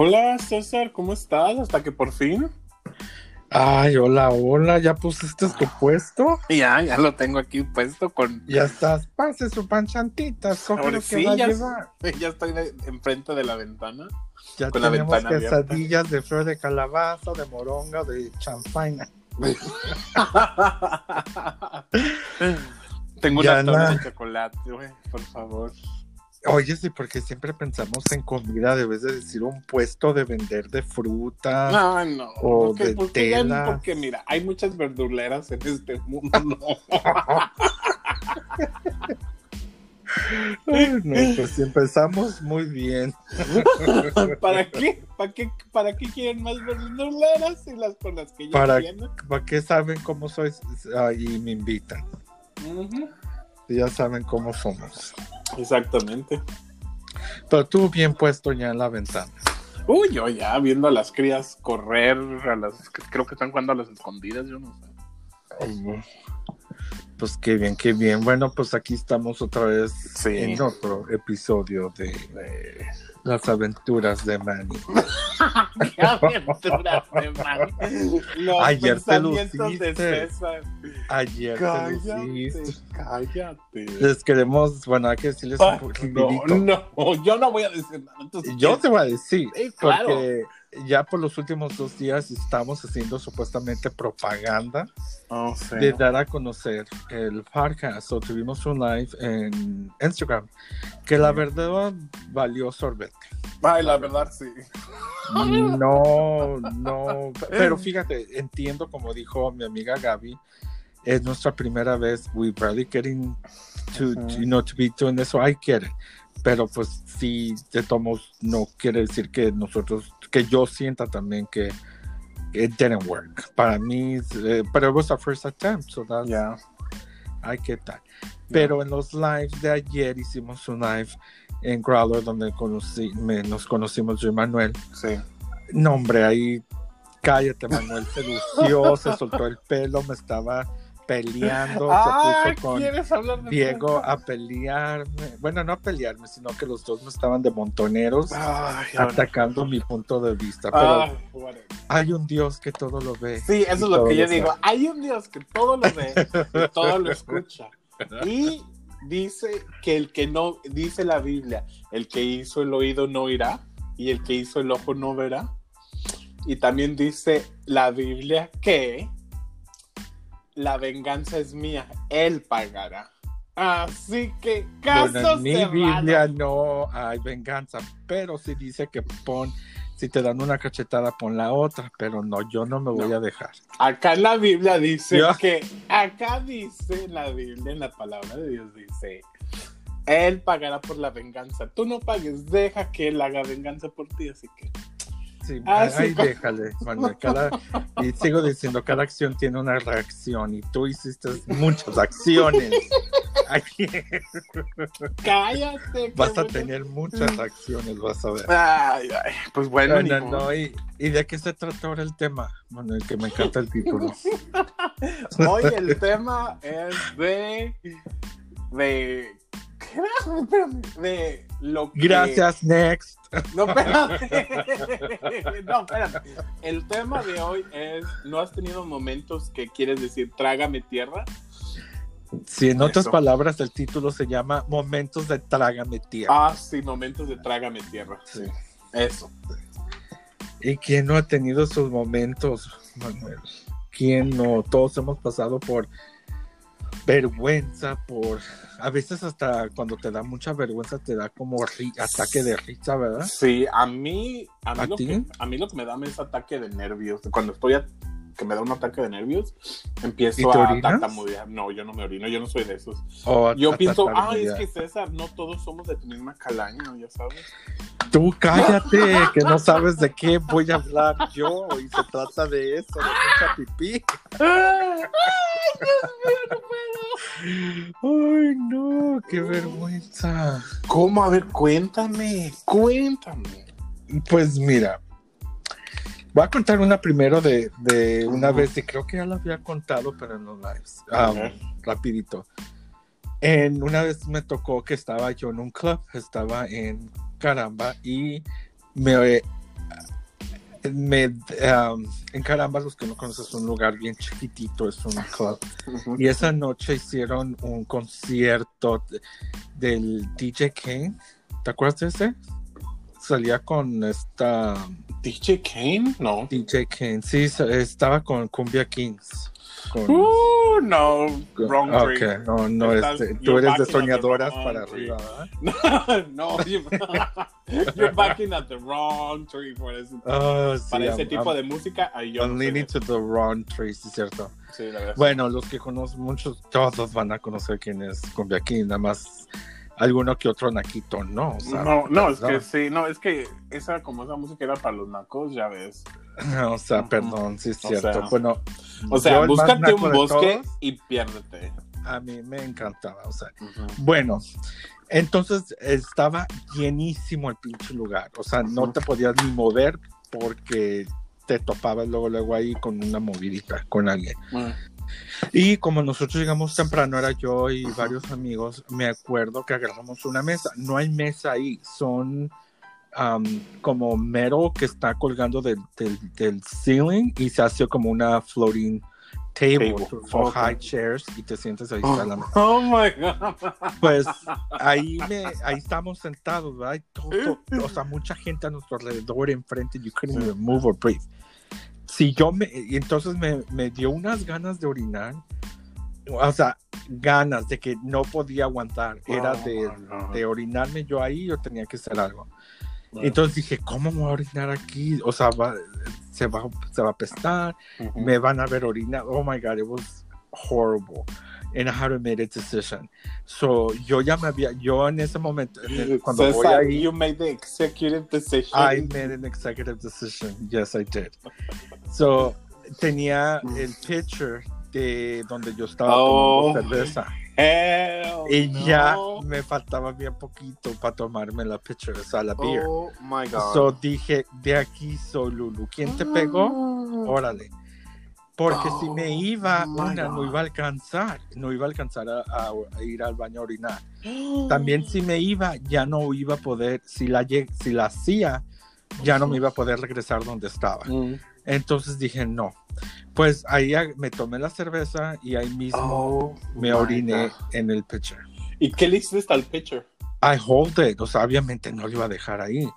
Hola César, ¿cómo estás? Hasta que por fin. Ay, hola, hola, ¿ya pusiste tu puesto? Ya, ya lo tengo aquí puesto con... Ya estás, pase su panchantita, Ahora lo que sí, va a llevar. ya estoy de- enfrente de la ventana. Ya con la tenemos ventana abierta. quesadillas de flor de calabaza, de moronga, de champaña. tengo Ya una torta de chocolate, güey, por favor. Oye, sí, porque siempre pensamos en comida, debes de decir un puesto de vender de fruta. No, no. O porque, de porque ya- tela. porque mira, hay muchas verduleras en este mundo. No. Pues si empezamos muy bien. ¿Para qué? ¿Para qué? ¿Para qué quieren más verduleras y las con las que ya Para-? ¿Para qué saben cómo soy? Ahí me invitan. Ujú. Ya saben cómo somos. Exactamente. Pero tú bien puesto ya en la ventana. Uy, yo ya viendo a las crías correr, a las creo que están jugando a las escondidas, yo no sé. Pues qué bien, qué bien. Bueno, pues aquí estamos otra vez Sí. en otro episodio de Las aventuras de Manny. ¡Qué aventuras de man! Los Ayer te de luciste. César. Ayer te Cállate, luciste. cállate. Les queremos, bueno, hay que decirles un no, poquito. no, yo no voy a decir nada. entonces, Yo te voy a decir, Sí, claro. porque ya por los últimos dos días estamos haciendo supuestamente propaganda Oh, de dar a conocer el podcast. O tuvimos un live en Instagram que la verdad valió sorbete. Ay, la verdad, sí. No, no. Pero fíjate, entiendo como dijo mi amiga Gaby, es nuestra primera vez. We barely getting to, you know, to be doing this, so I get it. Pero pues sí, de tomos no quiere decir que nosotros, que yo sienta también que it didn't work. Para mí, eh, pero it was our first attempt, so that's, Ya. I get that. Pero en los lives de ayer hicimos un live en Growler donde conocí, me- nos conocimos yo y Manuel. Sí. No, hombre, ahí cállate, Manuel. Se lució, se soltó el pelo, me estaba peleando, Ah, se puso con ¿quieres hablar de Diego eso? a pelearme. Bueno, no a pelearme, sino que los dos me estaban de montoneros Ay, atacando mi punto de vista. Pero Ay, whatever. hay un Dios que todo lo ve. Sí, eso es lo que yo digo. Hay un Dios que todo lo ve y todo lo escucha. Y dice que el que no, dice la Biblia, el que hizo el oído no oirá y el que hizo el ojo no verá. Y también dice la Biblia que la venganza es mía, él pagará. Así que caso Bueno, en mi cerrado. Biblia no hay venganza, pero sí dice que pon, si te dan una cachetada, pon la otra, pero no, yo no me voy No. a dejar. Acá en la Biblia dice que, acá dice en la Biblia, en la palabra de Dios dice, Él pagará por la venganza. Tú no pagues, deja que Él haga venganza por ti, así que... Sí, Ah, sí. déjale, Manuel. Cada, y sigo diciendo, cada acción tiene una reacción y tú hiciste muchas acciones. Cállate. vas a bueno. tener muchas acciones, vas a ver. Ay, ay, pues bueno, No, ni no, modo. no, y, ¿y de qué se trata ahora el tema? Manuel, que me encanta el título. Hoy el tema es de... De... ¿qué era? Espérame, De lo que... Gracias, next. No, espérate. No, espérate. El tema de hoy es, ¿no has tenido momentos que quieres decir, trágame tierra? Sí, en otras palabras, el título se llama Momentos de Trágame Tierra. Ah, sí, momentos de trágame tierra. Sí. Eso. ¿Y quién no ha tenido esos momentos, Manuel? ¿Quién no? Todos hemos pasado por vergüenza, por... A veces hasta cuando te da mucha vergüenza te da como ri- ataque de risa, ¿verdad? Sí, a mí, a mí, ¿A lo, que, a mí lo que me da es ataque de nervios. Cuando estoy a- que me da un ataque de nervios, ¿Y empiezo a tartamudear. No, yo no me orino, yo no soy de esos. Yo pienso, ay, es que César, no todos somos de tu misma calaña, ya sabes. Tú cállate, que no sabes de qué voy a hablar yo y se trata de eso, de mucha pipí. ¡Ay, Dios mío, no puedo! Ay, no, qué vergüenza. ¿Cómo? A ver, cuéntame, cuéntame. Pues mira, voy a contar una primero de, de una vez, y creo que ya la había contado, pero en los lives. Ajá. rapidito. En una vez me tocó que estaba yo en un club, estaba en Caramba y me me, um, en Caramba, los que no conocen, es un lugar bien chiquitito, es un club. Y esa noche hicieron un concierto de- del DJ Kane. ¿Te acuerdas de ese? Salía con esta DJ Kane? No. DJ Kane. Sí, estaba con Cumbia Kings. Con- Uh, no. Wrong Ok, drink. no, no, Estás- este, tú eres de soñadoras para tree. arriba, ¿verdad? no, you- you're backing at the wrong tree for ese, Ah, sí, para ese I'm- tipo I'm- de música. Yo I'm no leaning to the wrong tree, sí, cierto. Sí, la verdad. Bueno, los que conocen, muchos, todos van a conocer quién es Cumbia King, nada más alguno que otro naquito, no. O sea, no, no, es que sí, no, es que esa como esa música era para los nacos, ya ves. O sea, perdón, sí es O cierto. sea, bueno, O sea, búscate un bosque todos, y piérdete. a mí me encantaba, o sea. Bueno, entonces estaba llenísimo el pinche lugar. O sea, no te podías ni mover porque te topabas luego, luego ahí con una movidita, con alguien. Ah, Y como nosotros llegamos temprano, era yo y varios amigos, me acuerdo que agarramos una mesa. No hay mesa ahí, son am, como mero que está colgando del, del, del ceiling y se hace como una floating table, Table. Ok. high chairs y te sientes ahí está la mesa. Oh my god. Pues ahí, me, ahí estamos sentados, ¿verdad? Todo- todo- o sea, mucha gente a nuestro alrededor, enfrente, you couldn't even move or breathe. Si yo me, y entonces me, me dio unas ganas de orinar, o sea, ganas de que no podía aguantar, era Oh, de, no. de orinarme yo ahí, yo tenía que hacer algo. Entonces dije, ¿cómo me voy a orinar aquí? O sea, va- se, va, se va a apestar, me van a ver orinar. Oh my God, it was horrible. And had to make a decision. So, yo ya me había, yo en ese momento, en el- cuando voy César, ahí, you made the executive decision. I made an executive decision. Yes, I did. So, tenía Mm. el picture de donde yo estaba Oh. tomando cerveza. Hell Y no. ya me faltaba bien poquito para tomarme la picture, o sea, la beer. Oh my god. So, dije, de aquí soy Lulu. ¿Quién te pegó? Órale. Porque si me Oh, iba, una no iba a alcanzar, no iba a alcanzar a, a- a ir al baño a orinar. También si me iba, ya no iba a poder, si la, si la hacía, ya no me iba a poder regresar donde estaba. Mm. Entonces dije, no. Pues ahí me tomé la cerveza y ahí mismo Oh me oriné God. en el pitcher. ¿Y qué le hiciste al pitcher? I hold it, o sea, obviamente no lo iba a dejar ahí.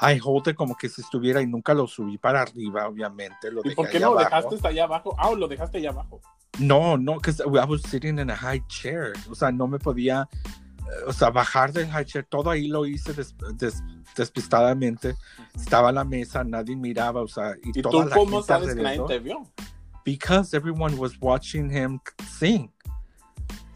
I hold it como que si estuviera y nunca lo subí para arriba, obviamente. Lo ¿Y dejé por qué no lo dejaste hasta allá abajo? Ah, lo dejaste allá abajo. No, no, because I was sitting in a high chair. O sea, no me podía, eh, o sea, bajar del high chair. Todo ahí lo hice des- des- despistadamente. Estaba la mesa, nadie miraba, o sea, y, ¿Y toda tú la cómo gente sabes que nadie alrededor. te vio? Because everyone was watching him sing.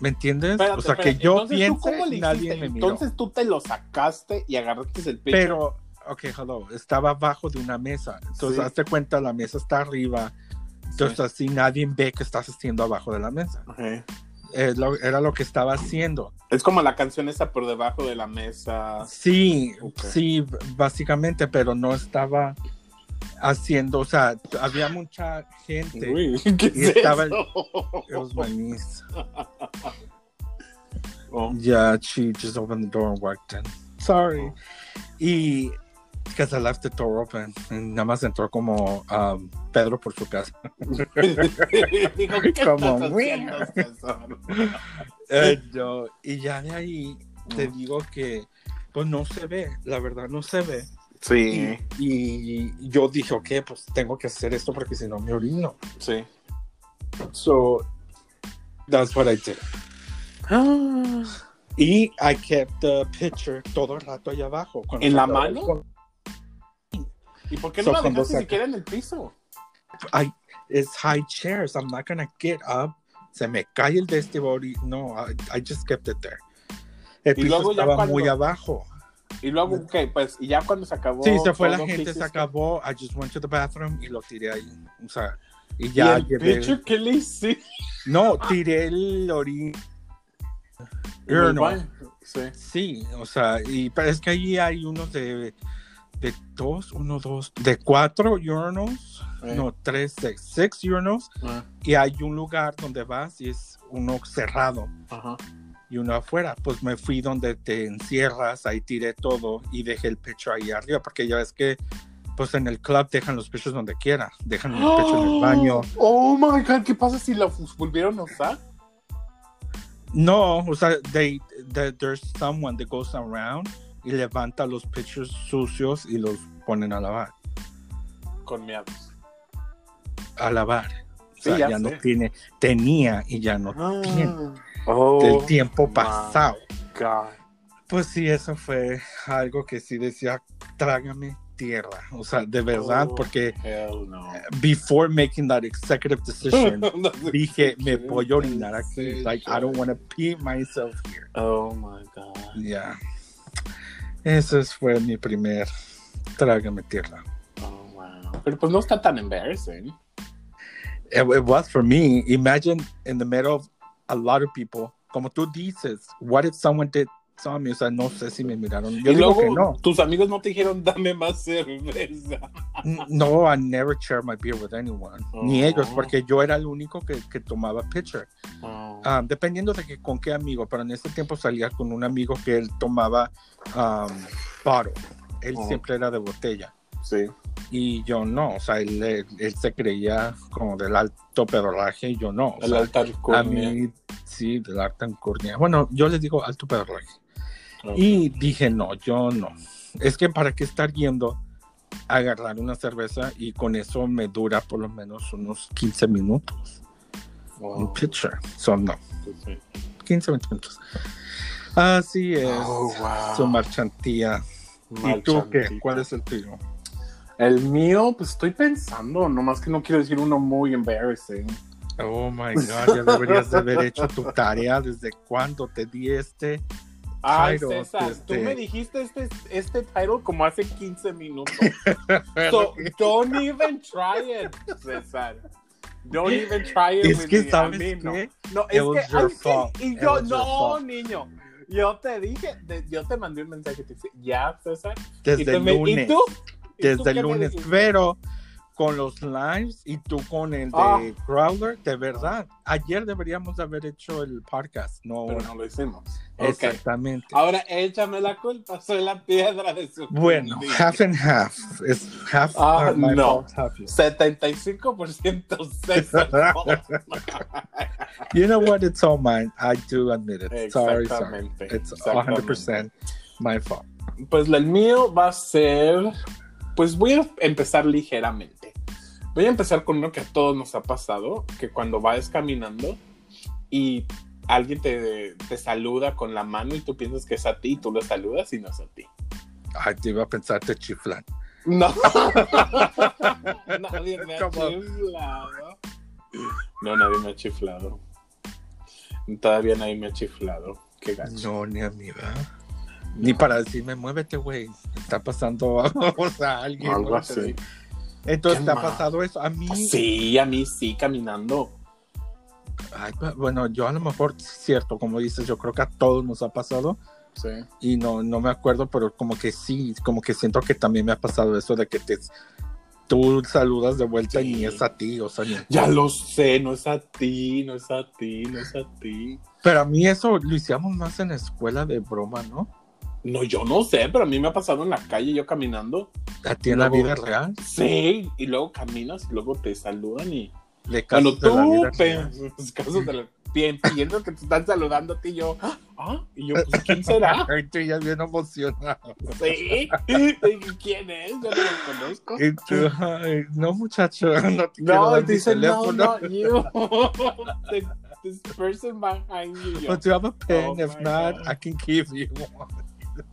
¿Me entiendes? Espérate, o sea, espérate. que yo Entonces, ¿tú cómo piense, le nadie me miró. Entonces tú te lo sacaste y agarraste el pitcher. Pero, ok, hello, estaba abajo de una mesa. Entonces, Sí. hazte cuenta, la mesa está arriba. Entonces, así nadie ve que estás haciendo abajo de la mesa. Ok. Eh, lo- era lo que estaba haciendo. Es como la canción esa por debajo de la mesa. Sí, sí, básicamente, pero no estaba haciendo, o sea, había mucha gente. Uy, ¿qué Y es estaba el- eso? It was my niece. Oh. Yeah, she just opened the door and walked in. Sorry. Y because I left the door open. Y nada más entró como um, Pedro por su casa. Digo, ¿qué Como? Eh, no, y ya de ahí te Mm. digo que pues no se ve, la verdad no se ve. Sí, Y, y yo dije, ok, pues tengo que hacer esto porque si no me orino. sí. So that's what I did. Y I kept the picture todo el rato allá abajo. ¿En la mano? ¿Y por qué So, no la cuando dejaste saca- siquiera en el piso? I, it's high chairs. I'm not gonna get up. Se me cae el de este body. No, I, I just kept it there. El Y piso luego ya estaba cuando- muy abajo. Y luego, ok, pues, y ya cuando se acabó. Sí, se fue la ¿qué gente, se acabó. I just went to the bathroom y lo tiré ahí. O sea, y ¿Y ya el llevé. qué le hiciste? No, tiré el orín. Baño. Sí. Sí, o sea, y pero es que allí hay unos de, de dos, uno, dos, de cuatro Eh. no, tres, seis, six urinals, Ah, y hay un lugar donde vas y es uno cerrado Ajá. y uno afuera. Pues me fui donde te encierras, ahí tiré todo y dejé el pecho ahí arriba, porque ya ves que pues en el club dejan los pechos donde quiera. Dejan el pecho en el baño. Oh my god, ¿qué pasa si lo volvieron a usar? No, o sea, they, they- there's someone that goes around y levanta los pechos sucios y los ponen a lavar. Con miados. A lavar. O Sí, sea, ya ya, no tiene, tenía y ya no tiene. Oh, Del tiempo pasado. God. Pues sí, eso fue algo que sí decía, trágame tierra. O sea, de verdad, Oh. porque no. before making that executive decision, dije, me voy a orinar aquí. Like, I don't want to pee myself here. Oh my god. Yeah. Ese fue mi primer trágame tierra. Oh wow. Pero pues no está tan embarrassing. It, it was for me. Imagine in the middle of a lot of people, como tú dices, what if someone did O sea, no sé si me miraron. Yo y digo luego que no. tus amigos no te dijeron dame más cerveza. No, I never share my beer with anyone. Ni Oh. ellos, porque yo era el único que, que tomaba pitcher. Oh. Um, dependiendo de que, con qué amigo, pero en ese tiempo salía con un amigo que él tomaba um, bottle. Él Oh. siempre era de botella. sí. Y yo no, o sea, él, él- él se creía como del alto pedorraje y yo no. El sea, altar a mí, sí, del alta alcurnia. Bueno, yo les digo alto pedorraje. Y dije, no, yo no. Es que para qué estar yendo a agarrar una cerveza y con eso me dura por lo menos unos 15 minutos. Un pitcher. Son no, 15, 20 minutos. Así es. Oh, wow. Su marchantía. ¿Y tú qué? ¿Cuál es el tuyo? El mío, pues estoy pensando, nomás que no quiero decir uno muy embarrassing. Oh my God, ya deberías de haber hecho tu tarea desde cuando te di este. Ay, Title, César, tú este- me dijiste este, este title como hace 15 minutos. So, don't even try it, César. Don't even try it Es with que, me. ¿sabes mí no. No, It es que, ay, que- y yo, no, niño. Yo te dije, de- yo te mandé un mensaje, te dije, ya, César. y, Desde tú el me- ¿y lunes. tú? ¿Y tú Desde qué el lunes. Pero con los lives y tú con el de Ah. Growler, de verdad. Ayer deberíamos de haber hecho el podcast. No, Pero no lo hicimos. Exactamente. Ahora échame la culpa, soy la piedra de su Bueno, half and half. Es half Ah, my no. fault, half yours. 75% César. You know what? It's all mine. I do admit it. Sorry, sorry. It's exactamente. 100% my fault. Pues el mío va a ser. Pues voy a empezar ligeramente. Voy a empezar con uno que a todos nos ha pasado: que cuando vas caminando y alguien te, te saluda con la mano y tú piensas que es a ti y tú lo saludas y no es a ti. Ay, te iba a pensar te chiflan. No. nadie me ha chiflado. No, nadie me ha chiflado. Todavía nadie me ha chiflado. Qué gacho. No, ni a mí, ¿verdad? Ni para decirme, muévete, güey. Está pasando o sea, alguien. Algo así. Entonces, ¿te ha pasado eso? A mí, Sí, a mí sí, caminando. ay, bu- bueno, yo a lo mejor, cierto, como dices, yo creo que a todos nos ha pasado Sí. y no, no me acuerdo, pero como que sí, como que siento que también me ha pasado eso de que te, tú saludas de vuelta y Sí. ni es a ti, o sea, ni- Ya lo sé, no es a ti, no es a ti, no es a ti. Pero a mí eso lo hicimos más en la escuela de broma, ¿no? No, yo no sé, pero a mí me ha pasado en la calle yo caminando. A ti en la vida real. Sí, y luego caminas y luego te saludan y. De Cuando casos la tú piensas, casos de la- pi- piensas que te están saludando a ti, yo. Ah, y yo, pues, ¿quién será? Tú ya bien emocionado. Sí. Y, ¿Quién es? Yo no lo conozco. Y tú, ay, no, muchacho, no te No, dar y mi dice, no, not you. This person behind you. Yo, But you have a pen, Oh if not, God. I can give you one.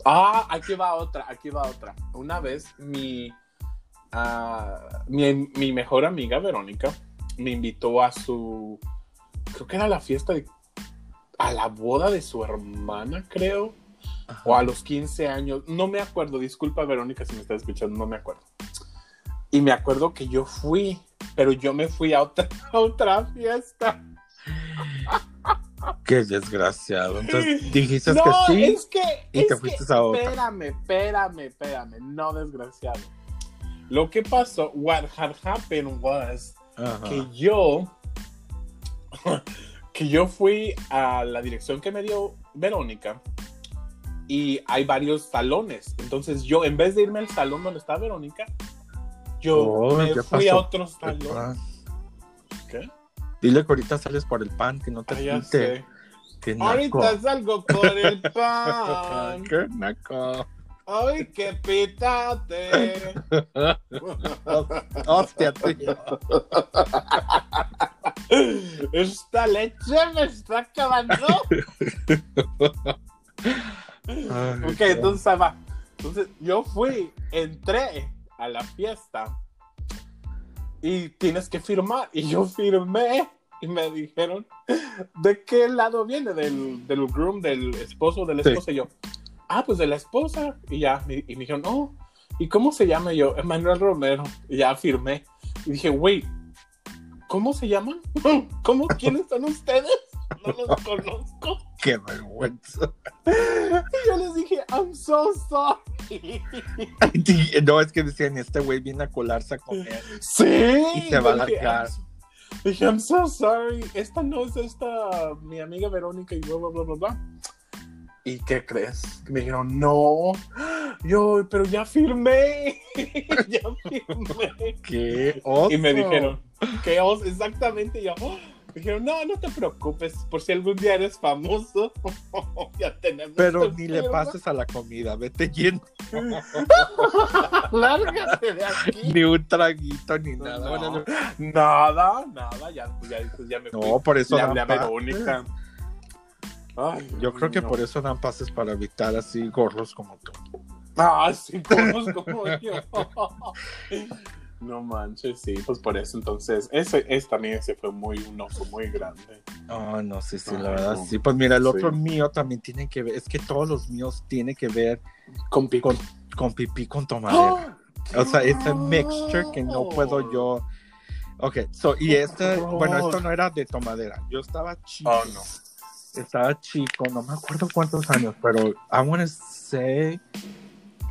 Ah, aquí va otra, aquí va otra. Una vez mi, ah, mi, mi mejor amiga Verónica me invitó a su, creo que era la fiesta de, a la boda de su hermana, creo, o a los 15 años, no me acuerdo, disculpa Verónica si me estás escuchando, no me acuerdo. Y me acuerdo que yo fui, pero yo me fui a otra, a otra fiesta. Qué desgraciado. Entonces dijiste no, que sí. es que. y es te que- fuiste a otra. Espérame, espérame, espérame. No, desgraciado. Lo que pasó, what had happened was Ajá. que yo. que yo fui a la dirección que me dio Verónica y hay varios salones. Entonces yo, en vez de irme al salón donde está Verónica, Yo Oh, me fui a otro salón. ¿Qué? Dile que ahorita sales por el pan, que no te Ah, Ahorita salgo por el pan. Qué naco. ¡Ay, qué pitate! Hostia, tío. Esta leche me está acabando. Ay, ok, entonces va. Entonces yo fui, entré a la fiesta y tienes que firmar. Y yo firmé y me dijeron, ¿de qué lado viene? Del, del groom, del esposo, de la Sí. esposa. Y yo, ah, pues de la esposa. Y ya, y y me dijeron, oh, ¿y cómo se llama? Y yo, Emanuel Romero. Y ya firmé. Y dije, wait, ¿cómo se llaman? ¿Cómo? ¿Quiénes son ustedes? No los conozco. Qué vergüenza. Y yo les dije, I'm so sorry. No, es que decían, este güey viene a colarse a comer. Sí. Y se va a largar. Dije, I'm so sorry. Esta no es esta, mi amiga Verónica y bla, bla, bla, bla, bla. ¿Y qué crees? Me dijeron, no. Yo, pero ya firmé. ya firmé. Qué oso. Y me dijeron, ¿qué os? Exactamente. Y yo, "Oh". Me dijeron, no, no te preocupes. Por si algún día eres famoso, ya tenemos. Pero tu ni le firma". pases a la comida, vete lleno. Lárgate de aquí. ni un traguito, ni nada. No, Bueno, nada, nada, ya, ya, ya me fui. no, por eso Le hablé a Verónica. Ay, Yo creo que no. por eso dan pases para evitar así gorros como tú. Ah, sí, todos como yo. No manches, sí, pues por eso entonces, ese, ese también ese fue muy un oso muy grande. Oh, no, sí, sí, Ay, la verdad, no. sí. Pues mira, el Sí. otro mío también tiene que ver, es que todos los míos tienen que ver Con pico. con, con pipí con tomadera. ¡Ah! O sea, ese mixture que no puedo yo. Ok, so, y este, bueno, esto no era de tomadera. Yo estaba chico. Oh, no. Estaba chico, no me acuerdo cuántos años, pero I want to say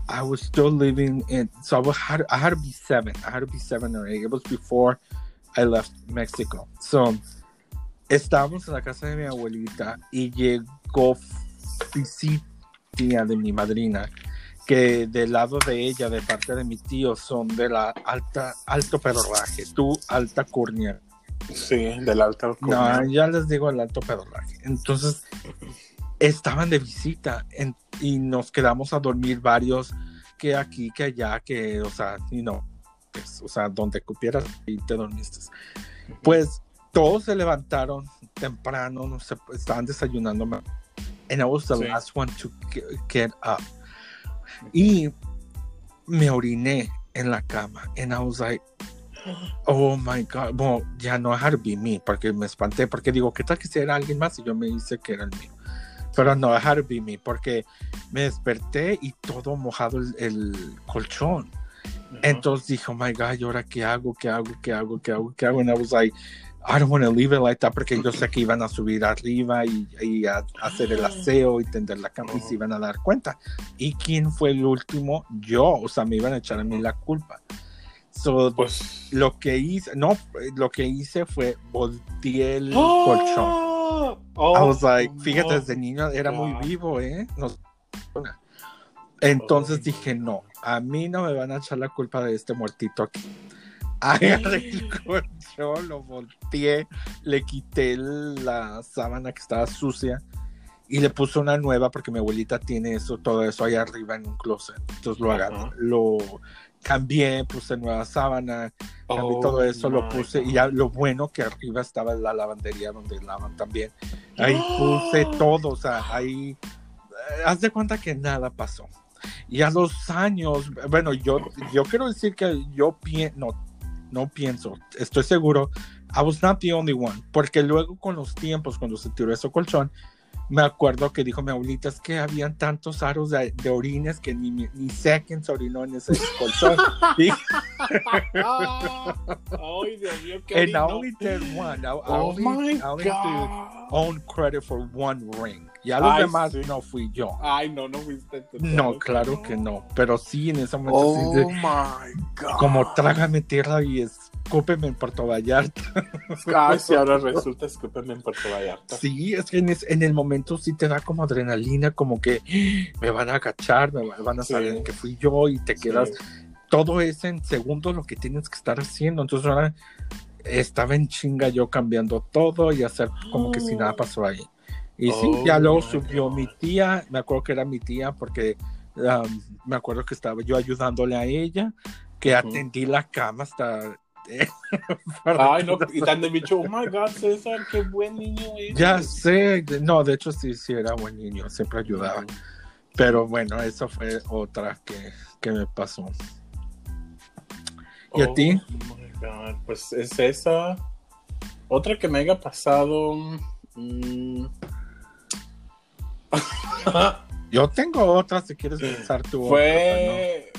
I was still living in, so I, had, I had to be seven. I had to be seven or eight. It was before I left Mexico. So, estábamos en la casa de mi abuelita y llegó visita de mi madrina, que del lado de ella, de parte de mi tío, son de la alta, alto pedorraje, tú alta curnia. Sí, del alta No, ya les digo el alto pedorraje. Entonces, estaban de visita en- y nos quedamos a dormir varios que aquí, que allá, que, o sea, y no, pues, o sea, donde cupieras y te dormiste. Pues todos se levantaron temprano, no sé, estaban desayunando. And I was the Sí. last one to get, up. Y me oriné en la cama. And I was like, oh my God. Bueno, ya no to be me, porque me espanté, porque digo, ¿qué tal que si era alguien más? Y yo me hice que era el mío. Pero no, it had to be me, porque me desperté y todo mojado el, el colchón. Entonces dije, oh my God, ¿y ahora qué hago? ¿Qué hago? ¿Qué hago? ¿Qué hago? ¿Qué hago? And I was like, I don't want to leave it like that porque yo sé que iban a subir arriba y, y a, a hacer el aseo y tender la cama y se iban a dar cuenta. ¿Y quién fue el último? Yo, o sea, me iban a echar a mí la culpa. So, Pues. lo que hice, no, lo que hice fue volteé el colchón. Oh, I was like, fíjate, desde niño era muy vivo, ¿eh? No- Entonces dije, no, a mí no me van a echar la culpa de este muertito aquí. Agarré el colchón, lo volteé, le quité la sábana que estaba sucia y le puse una nueva porque mi abuelita tiene eso, todo eso ahí arriba en un closet. Entonces lo agarré, lo cambié, puse nueva sábana, cambié Oh, todo eso, lo puse God. y ya lo bueno que arriba estaba la lavandería donde lavan también. Ahí puse todo, o sea, ahí eh, haz de cuenta que nada pasó. Y a los años, bueno, yo, yo quiero decir que yo pienso, no, no pienso, estoy seguro, I was not the only one, porque luego con los tiempos, cuando se tiró ese colchón, me acuerdo que dijo mi abuelita, es que habían tantos aros de, de orines que ni, ni sé quién se orinó en ese colchón. Y- Ay, Dios mío, qué and I only did one. I, I Oh only, my I only God. own credit for one ring. Ya los Ay, demás sí. no fui yo. Ay, no, no fuiste tú. No, claro que no. Pero sí, en ese momento Oh sí, de- my God. como trágame tierra y escúpeme en Puerto Vallarta. Ay, sí, ahora resulta, escúpeme en Puerto Vallarta. Sí, es que en, es- en el momento sí te da como adrenalina, como que me van a cachar, me va- van a Sí. saber que fui yo y te quedas Sí. todo es en segundos lo que tienes que estar haciendo. Entonces ahora estaba en chinga yo cambiando todo y hacer como que si nada pasó ahí. Y sí, Oh ya luego subió God. mi tía, me acuerdo que era mi tía porque um, me acuerdo que estaba yo ayudándole a ella, que atendí la cama hasta... Ay, no, y tan de bicho, oh my god, César, qué buen niño es. Ya sé, no, de hecho sí, sí era buen niño, siempre ayudaba. Pero bueno, eso fue otra que, que me pasó. ¿Y a Oh ti? my God, Pues es esa. Otra que me haya pasado. mm, Yo tengo otra, si quieres pensar tú. otra, fue.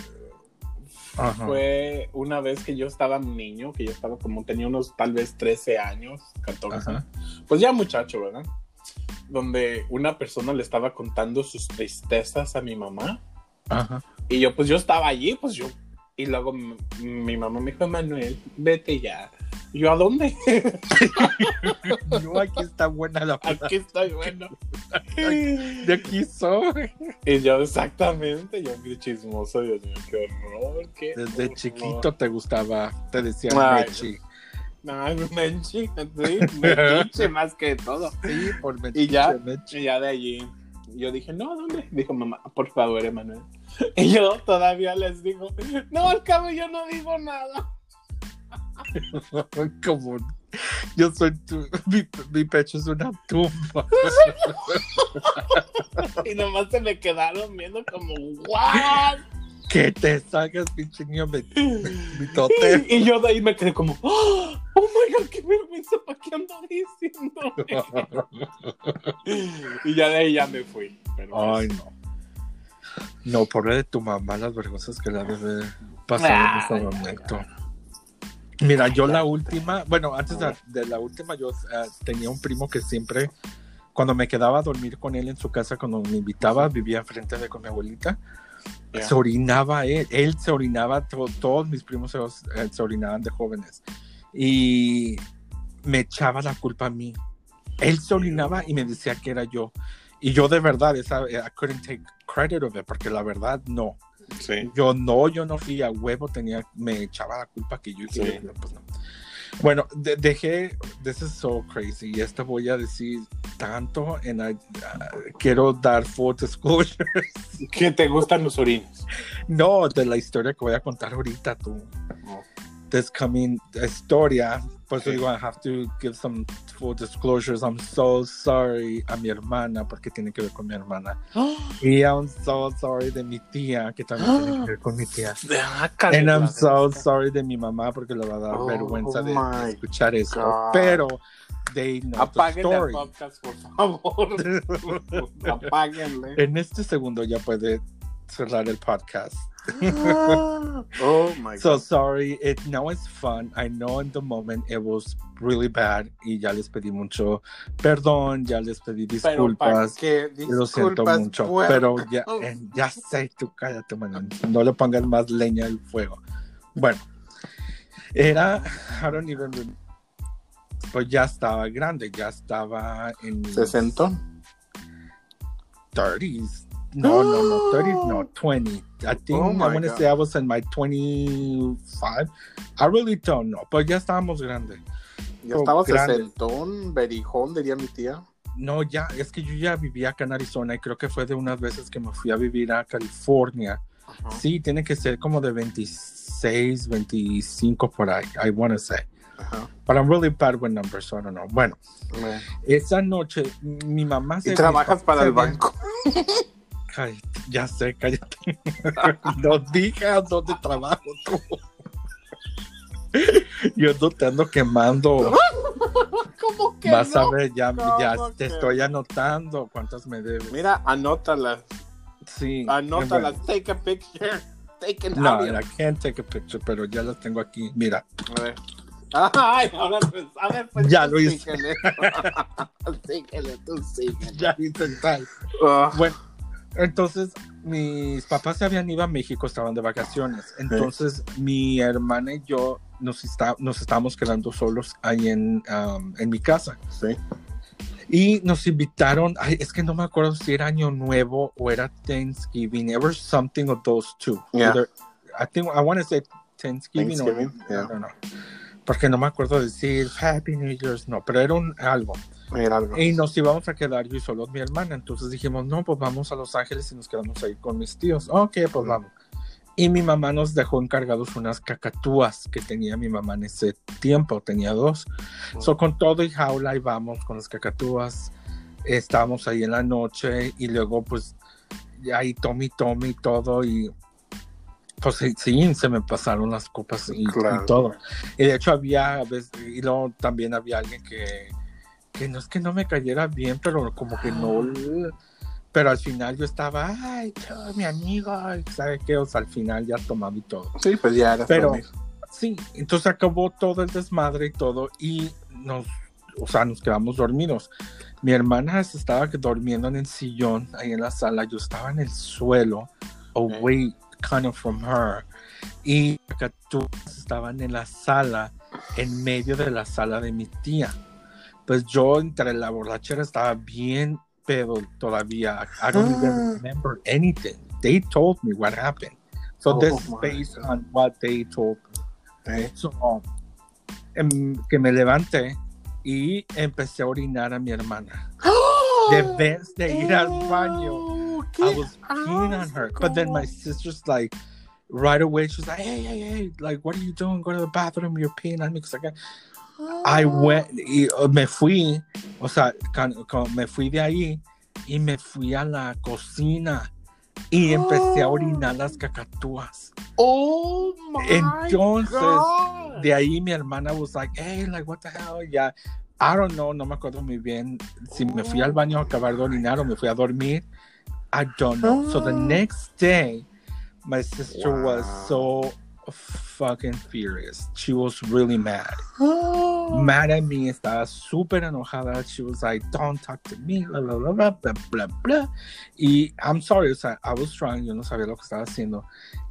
Ajá. Fue una vez que yo estaba niño, que yo estaba como tenía unos tal vez 13 años, 14. Ajá. Pues ya muchacho, ¿verdad? Donde una persona le estaba contando sus tristezas a mi mamá. Ajá. Y yo, pues yo estaba allí, pues yo. Y luego mi mamá me dijo, Manuel, vete ya. Yo, ¿a dónde? No, aquí está buena la palabra. Aquí estoy, bueno. De aquí soy. Y yo, exactamente, yo, qué chismoso, Dios mío, qué horror. Qué Desde horror. chiquito te gustaba, te decían Ay. Mechi. Ay, menchi, sí, metiche más que todo. Sí, por Mechi. Y ya, y ya de allí, yo dije, no, ¿dónde? Dijo mamá, por favor, Emanuel. Y yo todavía les digo, no, al cabo yo no digo nada. Como yo soy tu, mi, mi pecho es una tumba. Y nomás se me quedaron viendo como, ¿what? Que te salgas, pinche niño, mi, mi tote. Y yo de ahí me quedé como, oh my god, qué vergüenza, ¿para qué ando diciendo? y ya de ahí ya me fui. Pero Ay, no. No, por de tu mamá, las vergüenzas que la debe pasar en este momento. Mira, yo la última, bueno, antes de, de la última, yo eh, tenía un primo que siempre, cuando me quedaba a dormir con él en su casa, cuando me invitaba, vivía enfrente de con mi abuelita, Ya. se orinaba él, él se orinaba, to- todos mis primos se, eh, se orinaban de jóvenes y me echaba la culpa a mí. Él se orinaba y me decía que era yo. Y yo de verdad, esa, I couldn't take credit of it, porque la verdad no. Sí. Yo no, yo no fui a huevo, tenía, me echaba la culpa que yo hice. Sí. Pues no. Bueno, de- dejé, this is so crazy, y esto voy a decir tanto, en quiero dar full disclosure. ¿Qué te gustan los orines? no, de la historia que voy a contar ahorita, tú. No. This coming historia, por eso digo, I have to give some full disclosures. I'm so sorry a mi hermana, porque tiene que ver con mi hermana. Y I'm so sorry de mi tía, que también tiene que ver con mi tía. Ah, And I'm so sorry de mi mamá porque le va a dar Oh, vergüenza de, de escuchar eso. God. Pero they know the Apáguenle el story. podcast, por favor. Apáguenle. En este segundo ya puede cerrar el podcast. oh my So god. sorry, it now it's fun. I know in the moment it was really bad y ya les pedí mucho perdón, ya les pedí Pero disculpas. qué Lo siento mucho, pero ya, eh, ya sé, tú cállate, man. No le pongas más leña al fuego. Bueno, era, I don't even remember. Pues ya estaba grande, ya estaba en mis ¿Se sentó? 30s. No, no, no, 30s, no, 20. I think Oh I want to say I was in my 25. I really don't know, pero ya estábamos grandes. Ya estaba sesentón, berijón, diría mi tía. No, ya, es que yo ya vivía acá en Arizona y creo que fue de unas veces que me fui a vivir a California. Ajá. Sí, tiene que ser como de 26, 25 por ahí, I want to say. But I'm really bad with numbers, so I don't know. Bueno, Bueno. esa noche mi mamá se... Y trabajas para el banco. Ya sé, cállate. no digas dónde trabajo tú. Yo no te ando quemando. ¿Cómo que Vas no? a ver, ya, ya ¿Cómo te que? estoy anotando cuántas me debes. Mira, anótalas. Sí. Anótalas. bueno. Take a picture. Take an No, audio. I can't take a picture, pero ya las tengo aquí. Mira, A ver. Ay, ahora pues, a ver, pues. Ya lo hice. síguele. síguele, tú síguele. ya hice tal. Ah, Bueno, entonces mis papás se habían ido a México, estaban de vacaciones. Entonces mi hermana y yo nos, está, nos estábamos quedando solos ahí en, um, en mi casa. sí. Y nos invitaron, ay, es que no me acuerdo si era Año Nuevo o era Thanksgiving, was something of those two. Yeah. Either- I think I want to say Thanksgiving, Thanksgiving, o yeah. I don't know. Porque no me acuerdo decir Happy New Year's, no, pero era un algo. Y nos íbamos a quedar yo y solo mi hermana. Entonces dijimos, no, pues vamos a Los Ángeles y nos quedamos ahí con mis tíos. Ok, pues Mm. vamos. Y mi mamá nos dejó encargados unas cacatúas que tenía mi mamá en ese tiempo, tenía dos. Mm. So, con todo y jaula íbamos con las cacatúas. Estábamos ahí en la noche y luego, pues, ahí Tommy, Tommy, todo. Y pues sí, se me pasaron las copas y, y Claro. todo. Y de hecho, había, y luego también había alguien que, que no es que no me cayera bien, pero como que no. Pero al final yo estaba, ay, yo, mi amigo, ¿sabe qué? O sea, al final ya tomaba y todo. Sí, pues ya era Pero-. Sí, entonces acabó todo el desmadre y todo y nos, o sea, nos quedamos dormidos. Mi hermana se estaba durmiendo en el sillón ahí en la sala, yo estaba en el suelo, away kind of from her. Y tú estaban en la sala, en medio de la sala de mi tía. Pues yo entre la borrachera estaba bien pedo todavía. I don't Ah. even remember anything. They told me what happened. So Oh this is based God. on what they told me. Eh, So, em, que me levanté y empecé a orinar a mi hermana. De vez de ir al baño, Oh, I was peeing on her. But then my sister's like, right away, she's like, hey, hey, hey, like, what are you doing? Go to the bathroom. You're peeing on me. Because I, got- I went, y me fui, o sea, can- can- me fui de ahí y me fui a la cocina y empecé a orinar las cacatúas. Oh my Entonces, God. De ahí mi hermana was like, hey, like, what the hell? Ya, I don't know, no me acuerdo muy bien si me fui al baño a acabar de orinar o me fui a dormir. I don't know. So the Ah. next day, my sister was so fucking furious. She was really mad. Oh. Mad at me, estaba súper enojada. She was like, don't talk to me, blah, blah, blah, blah, blah, blah, blah. Y I'm sorry, o sea, I was trying, yo no sabía lo que estaba haciendo.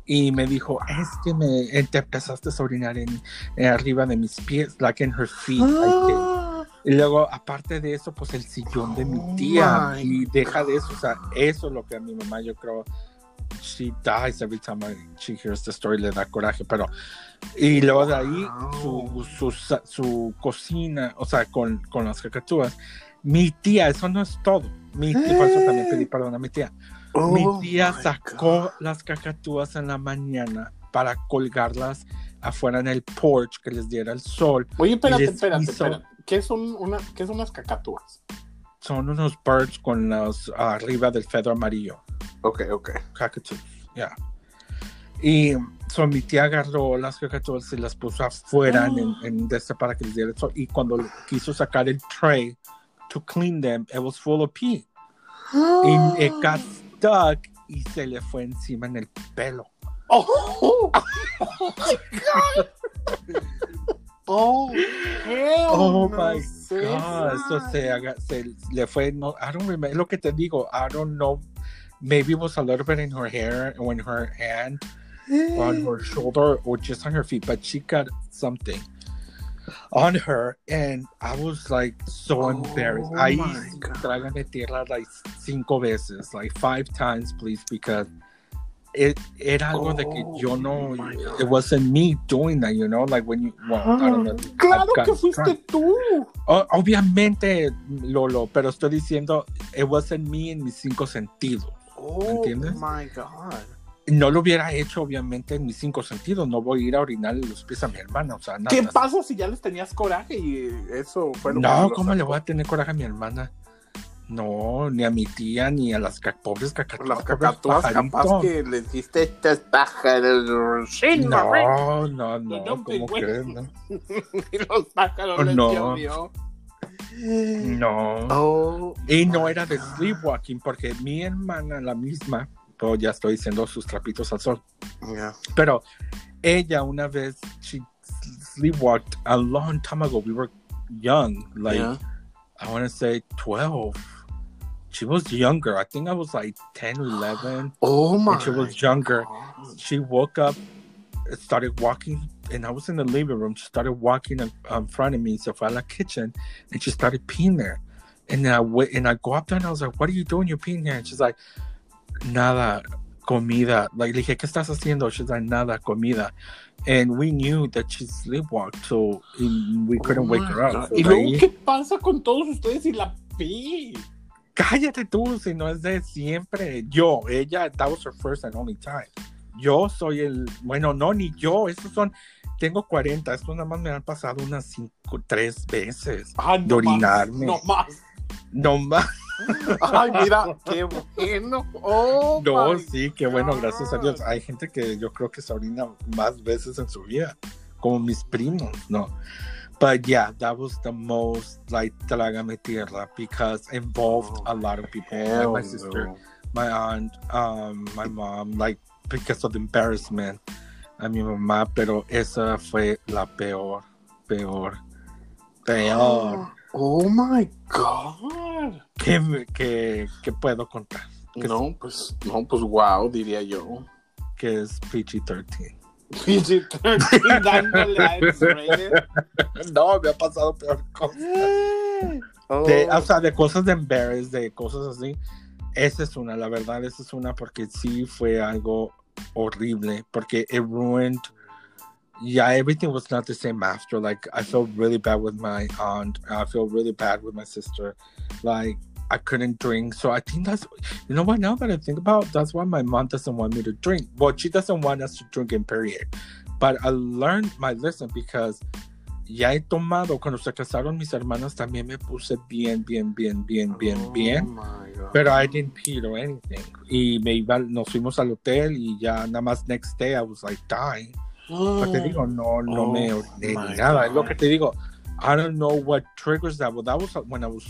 Y me dijo, es que me eh, te empezaste a orinar en, en arriba de mis pies, like in her feet. like. Y luego, aparte de eso, pues el sillón de mi Oh tía. my y deja de eso, o sea, eso es lo que a mi mamá, yo creo, she dies every time I- she hears the story, le da coraje, pero. Y luego de ahí, su, su, su cocina, o sea, con, con las cacatúas. Mi tía, eso no es todo. Mi tía, por eso también pedí perdón a mi tía. mi Oh tía my sacó God. las cacatúas en la mañana para colgarlas afuera en el porch que les diera el sol. Oye, espérate, espérate, hizo- espérate. ¿Qué son, una, ¿Qué son unas cacatúas? Son unos birds con los arriba del feather amarillo. Ok, ok. Cockatoos, yeah. Y so, mi tía agarró las cacatúas y las puso afuera en, en, en de este para que les diera el sol. Y cuando quiso sacar el tray to clean them, it was full of pee. Y it got stuck y se le fue encima en el pelo. Oh, oh my God. Oh, hell Oh no, my. God, eso se, haga- se le fue, no, I don't remember, lo que te digo, I don't know, maybe it was a little bit in her hair or in her hand, on her shoulder, or just on her feet, but she got something on her, and I was like so Oh embarrassed. God. trágame tierra like cinco veces, like five times, please, because it, era algo de que Oh yo no, my God. it wasn't me doing that, you know, like when you, well, I don't know. Claro I've que fuiste tú. Obviamente, Lolo, pero estoy diciendo, it wasn't me en mis cinco sentidos. Oh entiendes? my God. No lo hubiera hecho, obviamente, en mis cinco sentidos. No voy a ir a orinar los pies a mi hermana, o sea, nada. ¿Qué pasa si ya les tenías coraje y eso fue lo No, ¿cómo le voy a tener coraje a mi hermana? No, ni a mi tía, ni a las ca- pobres cacatúas. Las cacatúas capaz que les dijiste estas pájaros. Sí, No, no, no, No, ¿cómo crees? No. y los pájaros Oh, les no. no. Oh, Y no era de sleepwalking, porque mi hermana, la misma, pero ya estoy diciendo sus trapitos al sol. yeah. Pero ella una vez, she sleepwalked a long time ago. We were young, like Yeah. I want to say 12. She was younger. I think I was like 10 or 11. Oh my. She was younger, God. she woke up, started walking, and I was in the living room. She started walking in, in front of me. So a la kitchen, and she started peeing there. And then I went, and I go up there, and I was like, "What are you doing? You're peeing here?" And she's like, "Nada." comida. Like, le dije, ¿qué estás haciendo? She's like, nada, comida. And we knew that she sleepwalked, so we couldn't Oh wake her oh up. God. So ¿Y luego ahí- qué pasa con todos ustedes y la vi? Cállate tú, si no es de siempre. Yo, ella, that was her first and only time. Yo soy el, bueno, no, ni yo, esos son, tengo 40, estos nada más me han pasado unas cinco, tres veces. Ah, De no más, orinarme. No más. No más. Ay, mira, qué bueno. Oh, No, sí, qué bueno, gracias a Dios. God. Hay gente que yo creo que se orina más veces en su vida, como mis primos, ¿no? But yeah, that was the most like trágame tierra because involved a lot of people. Like my sister, no. my aunt, um, my mom, like because of the embarrassment. A mi mamá, pero esa fue la peor, peor, peor Oh my God. que, me- que, que puedo contar, Que No, pues, no, pues wow, diría yo. que es PG-13. PG-13 dándole a X-rated. No, me ha pasado peor cosas. Oh. De, o sea, de cosas de embarrass, de cosas así. Esa es una, la verdad, esa es una porque sí fue algo horrible, porque it ruined. Yeah, everything was not the same after. Like, I felt really bad with my aunt. I feel really bad with my sister. Like, I couldn't drink. So I think that's, you know what, now that I think about that's why my mom doesn't want me to drink. Well, she doesn't want us to drink in period. But I learned my lesson because ya he tomado, cuando se casaron mis hermanas, también me puse bien, bien, bien, bien, bien, Oh bien. God. Pero I didn't pee or anything. Y me iba, nos fuimos al hotel y ya nada más next day I was like dying. Pero te digo, no, no Oh me oriné nada. Es lo que te digo. I don't know what triggers that. Well, that was when I was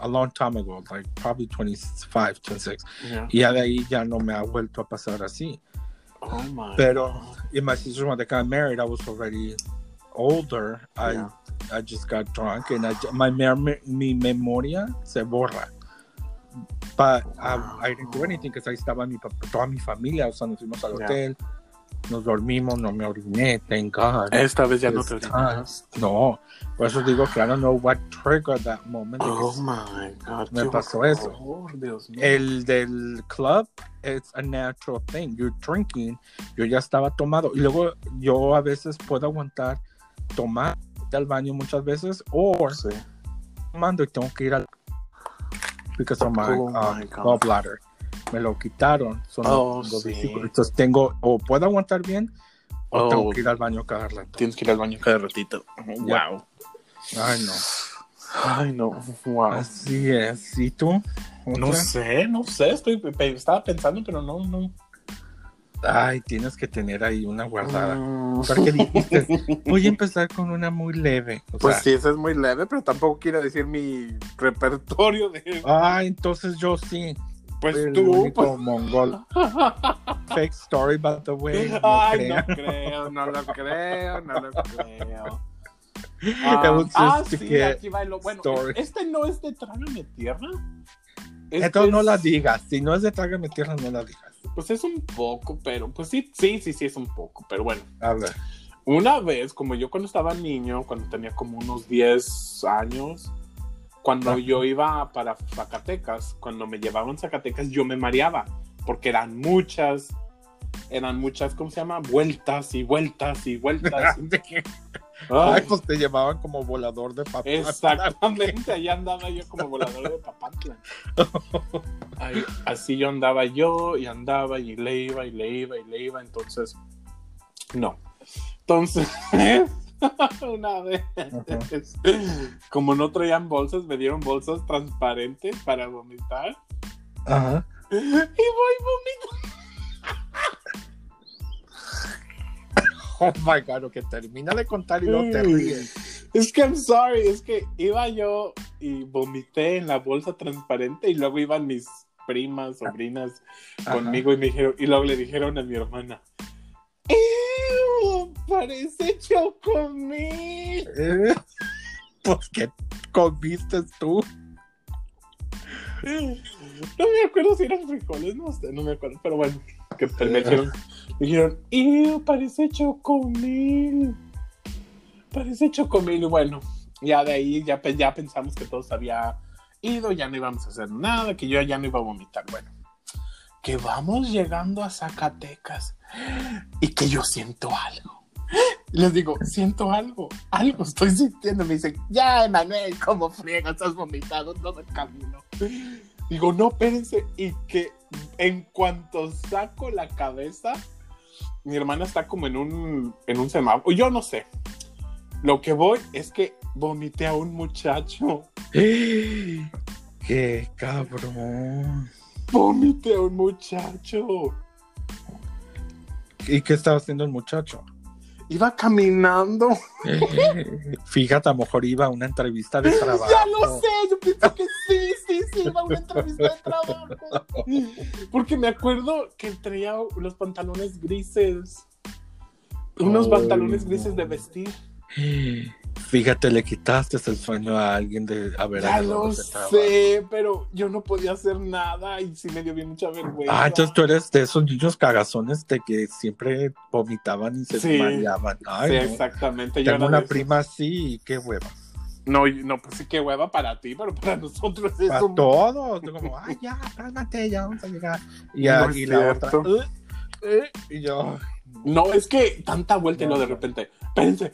a long time ago, like probably 25, 26. Yeah. Y ya de ahí ya no me ha vuelto a pasar así. Oh my Pero, God. in my sister, when they got married, I was already older. I Yeah. I just got drunk and I, my mi memoria se borra. But I, I didn't do anything because ahí estaba mi toda mi familia, o sea, nos fuimos al Yeah. hotel, nos dormimos, no me oriné, thank God. Esta vez ya no te orinas. No, por eso digo que I don't know what triggered that moment. Oh my God. Me pasó eso. horror, Dios mío. El del club, it's a natural thing. You're drinking, yo ya estaba tomado. Y luego yo a veces puedo aguantar tomar del baño muchas veces o Sí. tomando y tengo que ir al because of my, Oh uh, my God. gallbladder. Me lo quitaron. Son Oh, los sí. Entonces tengo, o puedo aguantar bien, o Oh. tengo que ir al baño cada rato. Tienes que ir al baño cada ratito. Wow. Ay, no. Ay, no. Wow. Así es. ¿Y tú? No sé, no sé. Estoy, estaba pensando, pero no, no. Ay, tienes que tener ahí una guardada. Mm. Porque dijiste, voy a empezar con una muy leve. O Pues sea, sí, eso es muy leve, pero tampoco quiero decir mi repertorio de. Ah, entonces yo sí. Pues el tú, único pues. mongol. Fake story, by the way. No Ay, crean. no creo, no lo creo, no lo creo. It Ah, sí, aquí va lo bueno. story. Este no es de Trágame Tierra. Este Entonces no es- la digas. Si no es de Trágame Tierra, no la digas. Pues es un poco, pero pues sí, sí, sí, sí es un poco, pero bueno. A ver. Una vez, como yo cuando estaba niño, cuando tenía como unos 10 años, cuando Ajá. yo iba para Zacatecas, cuando me llevaban Zacatecas, yo me mareaba, porque eran muchas, eran muchas, ¿cómo se llama? Vueltas y vueltas y vueltas. Ay, pues te llevaban como volador de papá. Exactamente, allá andaba yo como volador de Papantla. Ay, así yo andaba yo y andaba y le iba y le iba y le iba, entonces, no. Entonces, una vez, como no traían bolsas, me dieron bolsas transparentes para vomitar Ajá. y voy vomitando. Oh my god, ok, termina de contar y no te ríes. Es que I'm sorry, es que iba yo y vomité en la bolsa transparente y luego iban mis primas, sobrinas Ajá. conmigo y me dijeron, y luego le dijeron a mi hermana, Parece chocomil. Eh, Pues que comiste tú. No me acuerdo si eran frijoles, no sé, no me acuerdo, pero bueno, que me dijeron, me dijeron. Parece chocomil. Parece chocomil. Y bueno, ya de ahí ya, pe- ya pensamos que todos había ido, ya no íbamos a hacer nada, que yo ya no iba a vomitar. Bueno, que vamos llegando a Zacatecas y que yo siento algo. Les digo, siento algo, algo estoy sintiendo. Me dicen, ya, Emanuel, ¿cómo friegas? Has vomitado todo el camino. Digo, no, espérense. Y que en cuanto saco la cabeza, mi hermana está como en un, en un semáforo. Yo no sé. Lo que voy es que vomité a un muchacho. ¡Qué cabrón! Vomité a un muchacho. ¿Y qué estaba haciendo el muchacho? Iba caminando. Fíjate, a lo mejor iba a una entrevista de trabajo. Ya lo sé, yo pienso que sí, sí, sí, iba a una entrevista de trabajo. Porque me acuerdo que traía los pantalones grises. Unos pantalones grises de vestir. Fíjate, le quitaste el sueño a alguien de haber Ya lo sé, pero yo no podía hacer nada y sí me dio bien mucha vergüenza. Ah, entonces tú eres de esos niños cagazones de que siempre vomitaban y se Sí. desmayaban. Ay, sí, no. exactamente. Tengo una prima así y qué hueva. No, no, pues sí, qué hueva para ti, pero para nosotros es Para un... todos. Como, ay, ya, cálmate, ya vamos a llegar. Y, No a- y la otra. "Eh, eh", y yo, No, es que tanta vuelta y No, no de repente. Espérense.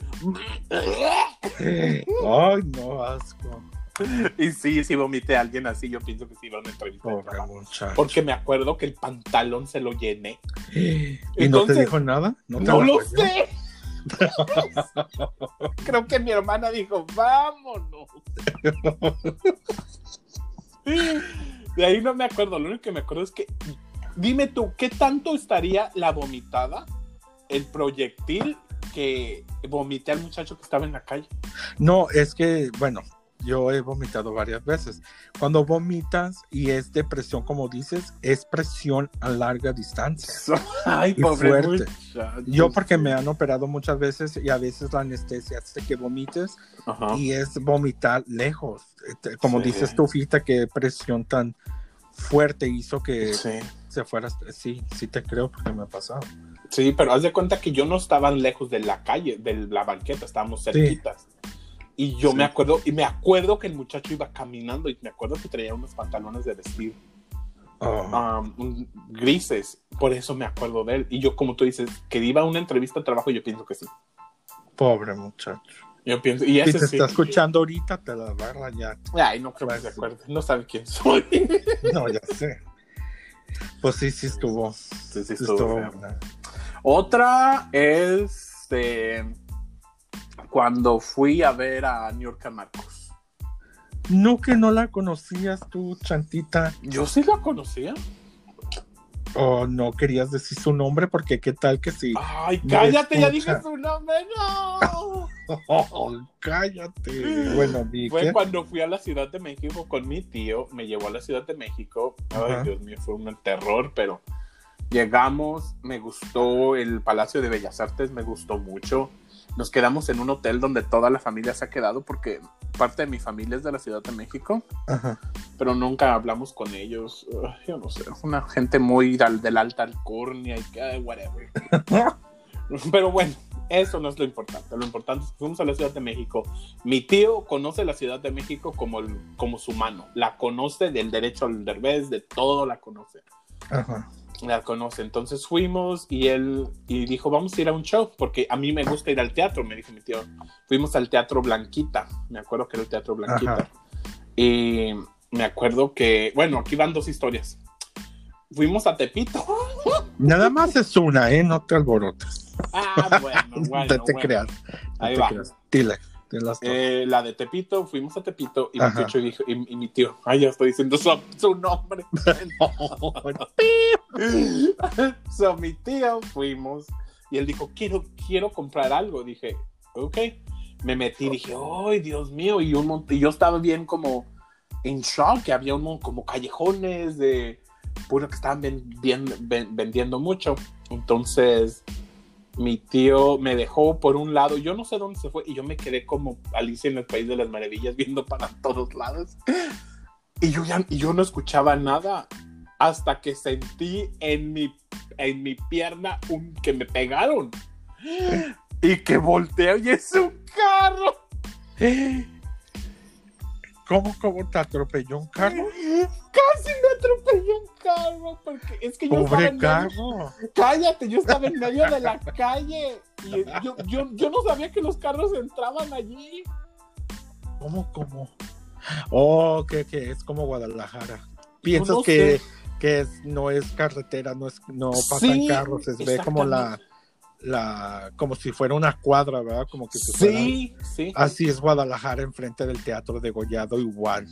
ay, no, asco. Y sí, sí vomité a alguien así, yo pienso que sí iba a una entrevista de Pobre trabajo. muchacho. Porque me acuerdo que el pantalón se lo llené. ¿Y no te dijo nada? No, te No lo sé. Creo que mi hermana dijo, vámonos. De ahí no me acuerdo. Lo único que me acuerdo es que, dime tú, ¿qué tanto estaría la vomitada, el proyectil que vomité al muchacho que estaba en la calle? No, es que, bueno, yo he vomitado varias veces. Cuando vomitas y es depresión, como dices, es presión a larga distancia. Ay, Y pobre fuerte. muchacho. Yo porque me han operado muchas veces y a veces la anestesia hace que vomites Ajá. y es vomitar lejos. Este, Como Sí. dices tú, fíjate qué presión tan fuerte hizo que Sí. se fuera. Sí, sí te creo porque me ha pasado. Sí, pero haz de cuenta que yo no estaba lejos de la calle, de la banqueta, estábamos cerquitas. Y yo Sí. me acuerdo, y me acuerdo que el muchacho iba caminando y me acuerdo que traía unos pantalones de vestir Oh, um, un- grises. Por eso me acuerdo de él. Y yo, como tú dices, que iba a una entrevista de trabajo, yo pienso que sí. pobre muchacho. Yo pienso, y Si ese te sí. está escuchando ahorita, te la va a rayar. Ay, no creo que se acuerde. No sabe quién soy. No, ya sé. Pues sí, sí estuvo. Sí, sí, estuvo. Otra es de cuando fui a ver a New York Marcos. No que no la conocías tú, Chantita, Yo sí la conocía. o no querías decir su nombre, porque qué tal que sí. Ay, cállate, ya dije su nombre, no. Oh, cállate. Bueno, di Fue cuando fui a la Ciudad de México con mi tío, me llevó a la Ciudad de México. Ay. Dios mío, fue un terror, pero llegamos, me gustó el Palacio de Bellas Artes, me gustó mucho. Nos quedamos en un hotel donde toda la familia se ha quedado porque parte de mi familia es de la Ciudad de México, Ajá. pero nunca hablamos con ellos. Ay, yo no sé, una gente muy del, del alta alcurnia y que, ay, whatever. Pero bueno, eso no es lo importante. Lo importante es que fuimos a la Ciudad de México. Mi tío conoce la Ciudad de México como, el- como su mano. La conoce del derecho al derbez, de todo la conoce. Ajá. La conoce. Entonces fuimos y él y dijo, vamos a ir a un show, porque a mí me gusta ir al teatro, me dijo mi tío. Fuimos al Teatro Blanquita. Me acuerdo que era el Teatro Blanquita. Ajá. Y me acuerdo que, bueno, aquí van dos historias. Fuimos a Tepito. Nada más es una, ¿eh? No te alborotes. Ah, bueno, bueno. no te bueno. creas. No Ahí te va. creas. Dile, Eh, la de Tepito, fuimos a Tepito y mi, Ajá. tío dijo, y, y mi tío, ay, ya estoy diciendo su, su nombre. so, mi tío fuimos y él dijo, quiero, quiero comprar algo. Dije, ok. Me metí, dije, ay, Dios mío. Y, un, y yo estaba bien como en shock, que había un, como callejones de puro que estaban ven- bien- ven- vendiendo mucho. Entonces, mi tío me dejó por un lado, yo no sé dónde se fue, y yo me quedé como Alicia en el País de las Maravillas viendo para todos lados. Y yo, y yo no escuchaba nada hasta que sentí en mi, en mi pierna un, que me pegaron. Y que volteo y es un carro. ¿Cómo, cómo te atropelló un carro? Casi me atropelló un carro, porque es que yo estaba Pobre en medio-. Cállate, yo estaba en medio de la calle. Y yo, yo, yo no sabía que los carros entraban allí. ¿Cómo, cómo? Oh, que, que es como Guadalajara. Piensas no que, sé. que es, no es carretera, no es, no pasan Sí, carros, se ve como la, la, como si fuera una cuadra, ¿verdad? Como que si fuera- Sí, sí. Así es Guadalajara enfrente del Teatro de Gollado, igual.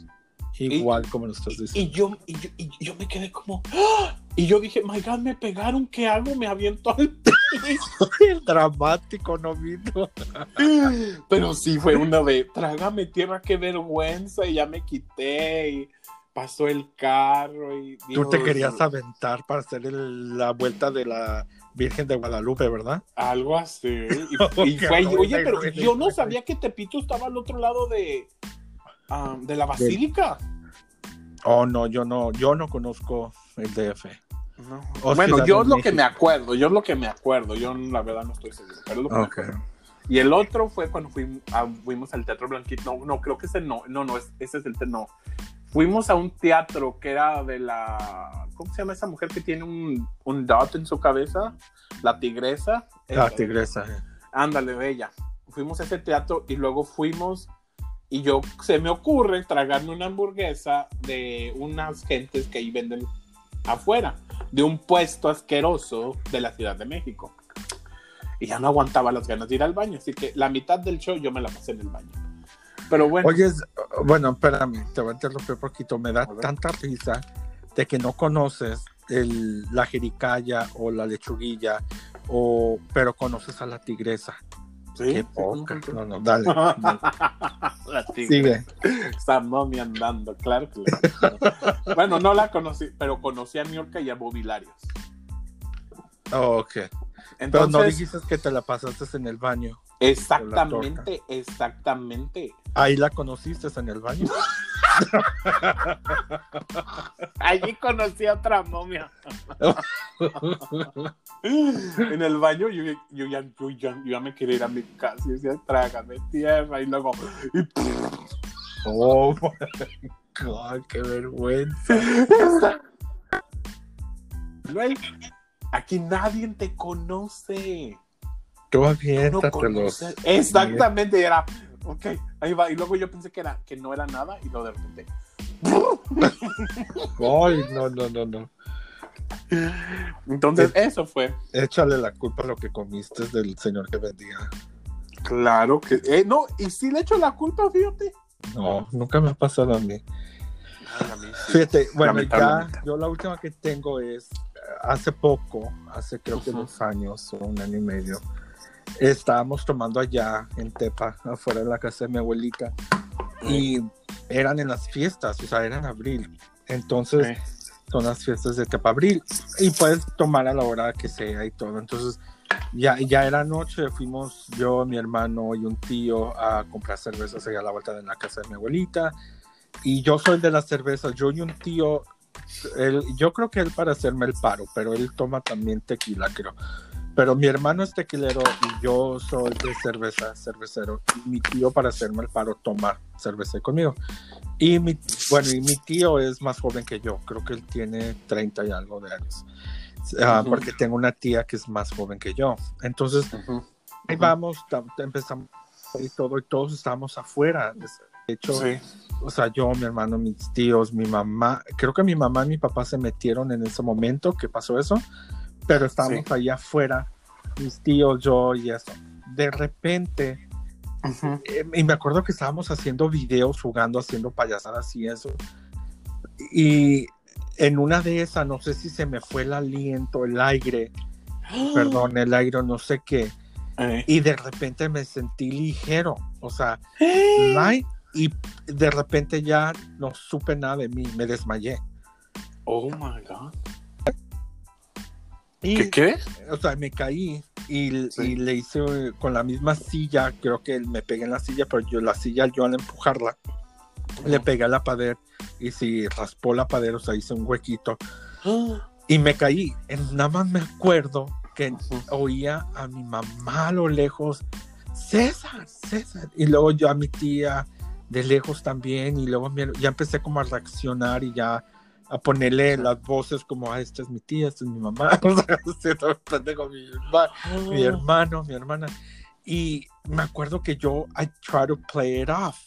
Igual como lo estás diciendo. Y yo, y yo, y yo me quedé como. ¡ah! Y yo dije, my God, me pegaron, ¿qué hago? Me aviento al. El dramático, no vino. Pero sí fue una de, trágame tierra, qué vergüenza. Y ya me quité y pasó el carro. Y Tú te querías aventar para hacer el- la vuelta de la Virgen de Guadalupe, ¿verdad? Algo así. Y, y Qué fue, oye, pero yo no sabía que Tepito estaba al otro lado de, ah, de la basílica. Oh, no, yo no, yo no conozco el DF. No. O Bueno, yo es lo que me acuerdo, yo es lo que me acuerdo, yo la verdad no estoy seguro. Pero es lo que me Ok. acuerdo. Y el otro fue cuando fuimos, ah, fuimos al Teatro Blanquito. No, no, creo que ese no, no, no, es- ese es el te- no. Fuimos a un teatro que era de la, ¿cómo se llama esa mujer que tiene un, un dot en su cabeza? La tigresa. La Esa. tigresa. eh. Ándale, bella. Fuimos a ese teatro y luego fuimos y yo se me ocurre tragarme una hamburguesa de unas gentes que ahí venden afuera, de un puesto asqueroso de la Ciudad de México. Y ya no aguantaba las ganas de ir al baño, así que la mitad del show yo me la pasé en el baño. Pero bueno, Oye, bueno, espérame, te voy a interrumpir poquito. Me da tanta risa de que no conoces el, la jericaya o la lechuguilla, o, pero conoces a la tigresa. sí, Qué poca. sí. No, no, dale. la tigre. Sigue. Está andando, claro que Bueno, no la conocí, pero conocí a Niorca y a Bobilarios. Oh, ok. Pero Entonces, no dijiste que te la pasaste en el baño. Exactamente, exactamente. Ahí la conociste en el baño. Allí conocí a otra momia. en el baño yo, yo ya, yo, ya, yo ya me quería ir a mi casa y decía, trágame tierra y luego... Y, Oh, my God, qué vergüenza. Luego, aquí nadie te conoce. Tú No aviéntatelos. conoces. Exactamente, y era, ok, ahí va. Y luego yo pensé que, era, que no era nada y luego de repente... Ay, no, no, no, no. Entonces, eso fue. Échale la culpa a lo que comiste del señor que vendía. Claro que... eh, no, y sí le echo la culpa, fíjate. No, nunca me ha pasado a mí. Ay, a mí sí. Fíjate, bueno, ya, yo la última que tengo es eh, hace poco, hace creo que dos años o un año y medio. Estábamos tomando allá en Tepa, afuera de la casa de mi abuelita, y eran en las fiestas, o sea, era en abril. Entonces, Eh, son las fiestas de Tepa Abril y puedes tomar a la hora que sea y todo. Entonces, ya, ya era noche, fuimos yo, mi hermano y un tío a comprar cervezas allá a la vuelta de la casa de mi abuelita. Y yo soy de las cervezas, yo y un tío, él, yo creo que él para hacerme el paro, pero él toma también tequila, creo. Pero mi hermano es tequilero y yo soy de cerveza, cervecero. Y mi tío para hacerme el paro toma cerveza conmigo. Y mi, bueno, y mi tío es más joven que yo, creo que él tiene 30 y algo de años. Ah. Porque tengo una tía que es más joven que yo. Entonces, ujú. ahí vamos, empezamos y todo, y todos estábamos afuera. De hecho, Sí. o sea, yo, mi hermano, mis tíos, mi mamá, creo que mi mamá y mi papá se metieron en ese momento que pasó eso, pero estábamos Sí. allá afuera, mis tíos, yo y eso. De repente, eh, y me acuerdo que estábamos haciendo videos, jugando, haciendo payasadas y eso. Y en una de esas, no sé si se me fue el aliento, el aire, perdón, el aire, no sé qué. Eh. Y de repente me sentí ligero, o sea, Eh. light, y de repente ya no supe nada de mí, me desmayé. Oh my God. Y, ¿Qué qué? O sea, me caí y, Sí. y le hice con la misma silla, creo que me pegué en la silla, pero yo la silla, yo al empujarla, le pegué a la pared y si raspó la pared, o sea, hice un huequito Ah. y me caí. Nada más me acuerdo que Ujú. oía a mi mamá a lo lejos, César, César. Y luego yo a mi tía, de lejos también y luego ya empecé como a reaccionar y ya a ponerle las voces como, ah, esta es mi tía, esta es mi mamá, o sea, mi, herma- mi hermano, mi hermana. Y me acuerdo que yo, I try to play it off.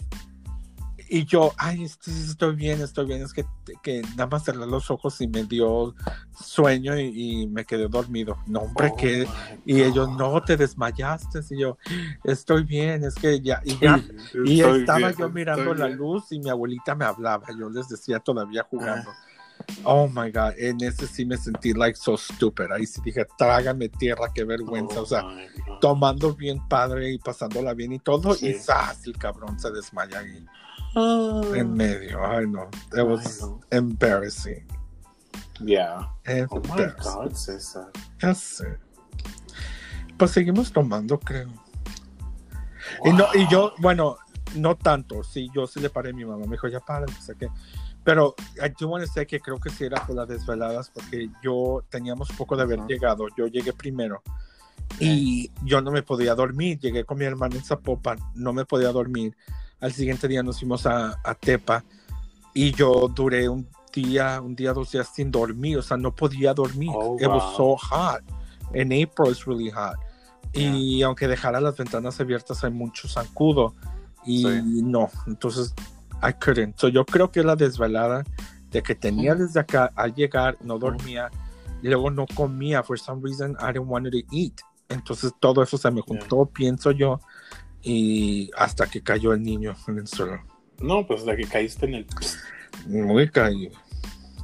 Y yo, ay, este- estoy bien, estoy bien. Es que, que nada más cerré los ojos y me dio sueño y, y me quedé dormido. No, hombre, Oh que. Y ellos, no, te desmayaste. Y yo, estoy bien, es que ya. Y, ya, Estoy y estaba bien, yo mirando estoy la bien. luz y mi abuelita me hablaba. Yo les decía todavía jugando. Ah. Oh my God, en ese sí me sentí like so stupid. Ahí sí dije, trágame tierra, qué vergüenza. Oh o sea, tomando bien padre y pasándola bien y todo, Sí. y ¡zas! el cabrón se desmaya ahí En medio. Ay, no, it was Ay, no. embarrassing. Yeah. Oh my Embarrassing. God, César. Ya sé. Pues seguimos tomando, creo. Y, no, y yo, bueno, no tanto. Sí, yo sí le paré a mi mamá. Me dijo, ya para, no sé qué. Pero I do want to say que creo que sí era por las desveladas, porque yo teníamos poco de haber Ajá. llegado. Yo llegué primero. Y yo no me podía dormir. Llegué con mi hermano en Zapopan. No me podía dormir. Al siguiente día nos fuimos a, a Tepa. Y yo duré un día, un día, dos días sin dormir. O sea, no podía dormir. Oh, It was so wow. hot. En April it's really hot. Y aunque dejara las ventanas abiertas, hay mucho zancudo. Y Sí. no, entonces I couldn't. So, yo creo que la desvelada de que tenía desde acá al llegar, no dormía, y luego no comía. For some reason, I didn't want to eat. Entonces todo eso se me juntó, pienso yo, y hasta que cayó el niño en el suelo. No, pues de que caíste en el. Muy caído.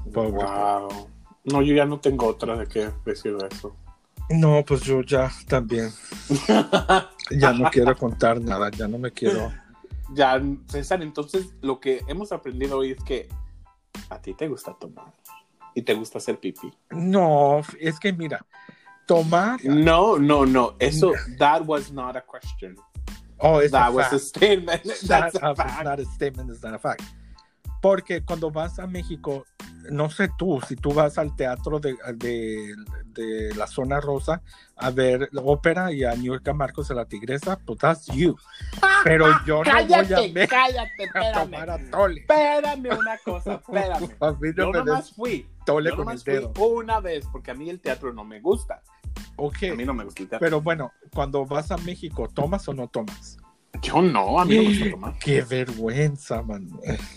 Wow. No, yo ya no tengo otra de qué decir de eso. No, pues yo ya también, ya no quiero contar nada, ya no me quiero. ya, César, entonces lo que hemos aprendido hoy es que a ti te gusta tomar y te gusta hacer pipí. No, es que mira, tomar. No, no, no. Eso, that was not a question. Oh, es That a was fact. a statement. That- That's a uh, fact. not a statement, it's not a fact. Porque cuando vas a México, no sé tú, si tú vas al teatro de, de, de la zona rosa a ver la ópera y a New York a Marcos de la Tigresa, pues that's you. Pero yo no voy a Cállate, México cállate, a tomar espérame. Espérame una cosa, espérame. A mí no Yo me nomás fui. tole Yo con el nomás fui dedo. una vez porque a mí el teatro no me gusta. Ok, A mí no me gusta el teatro. pero bueno, cuando vas a México, ¿tomas o no tomas? Yo no, a mí no me gusta tomar. Qué vergüenza, man.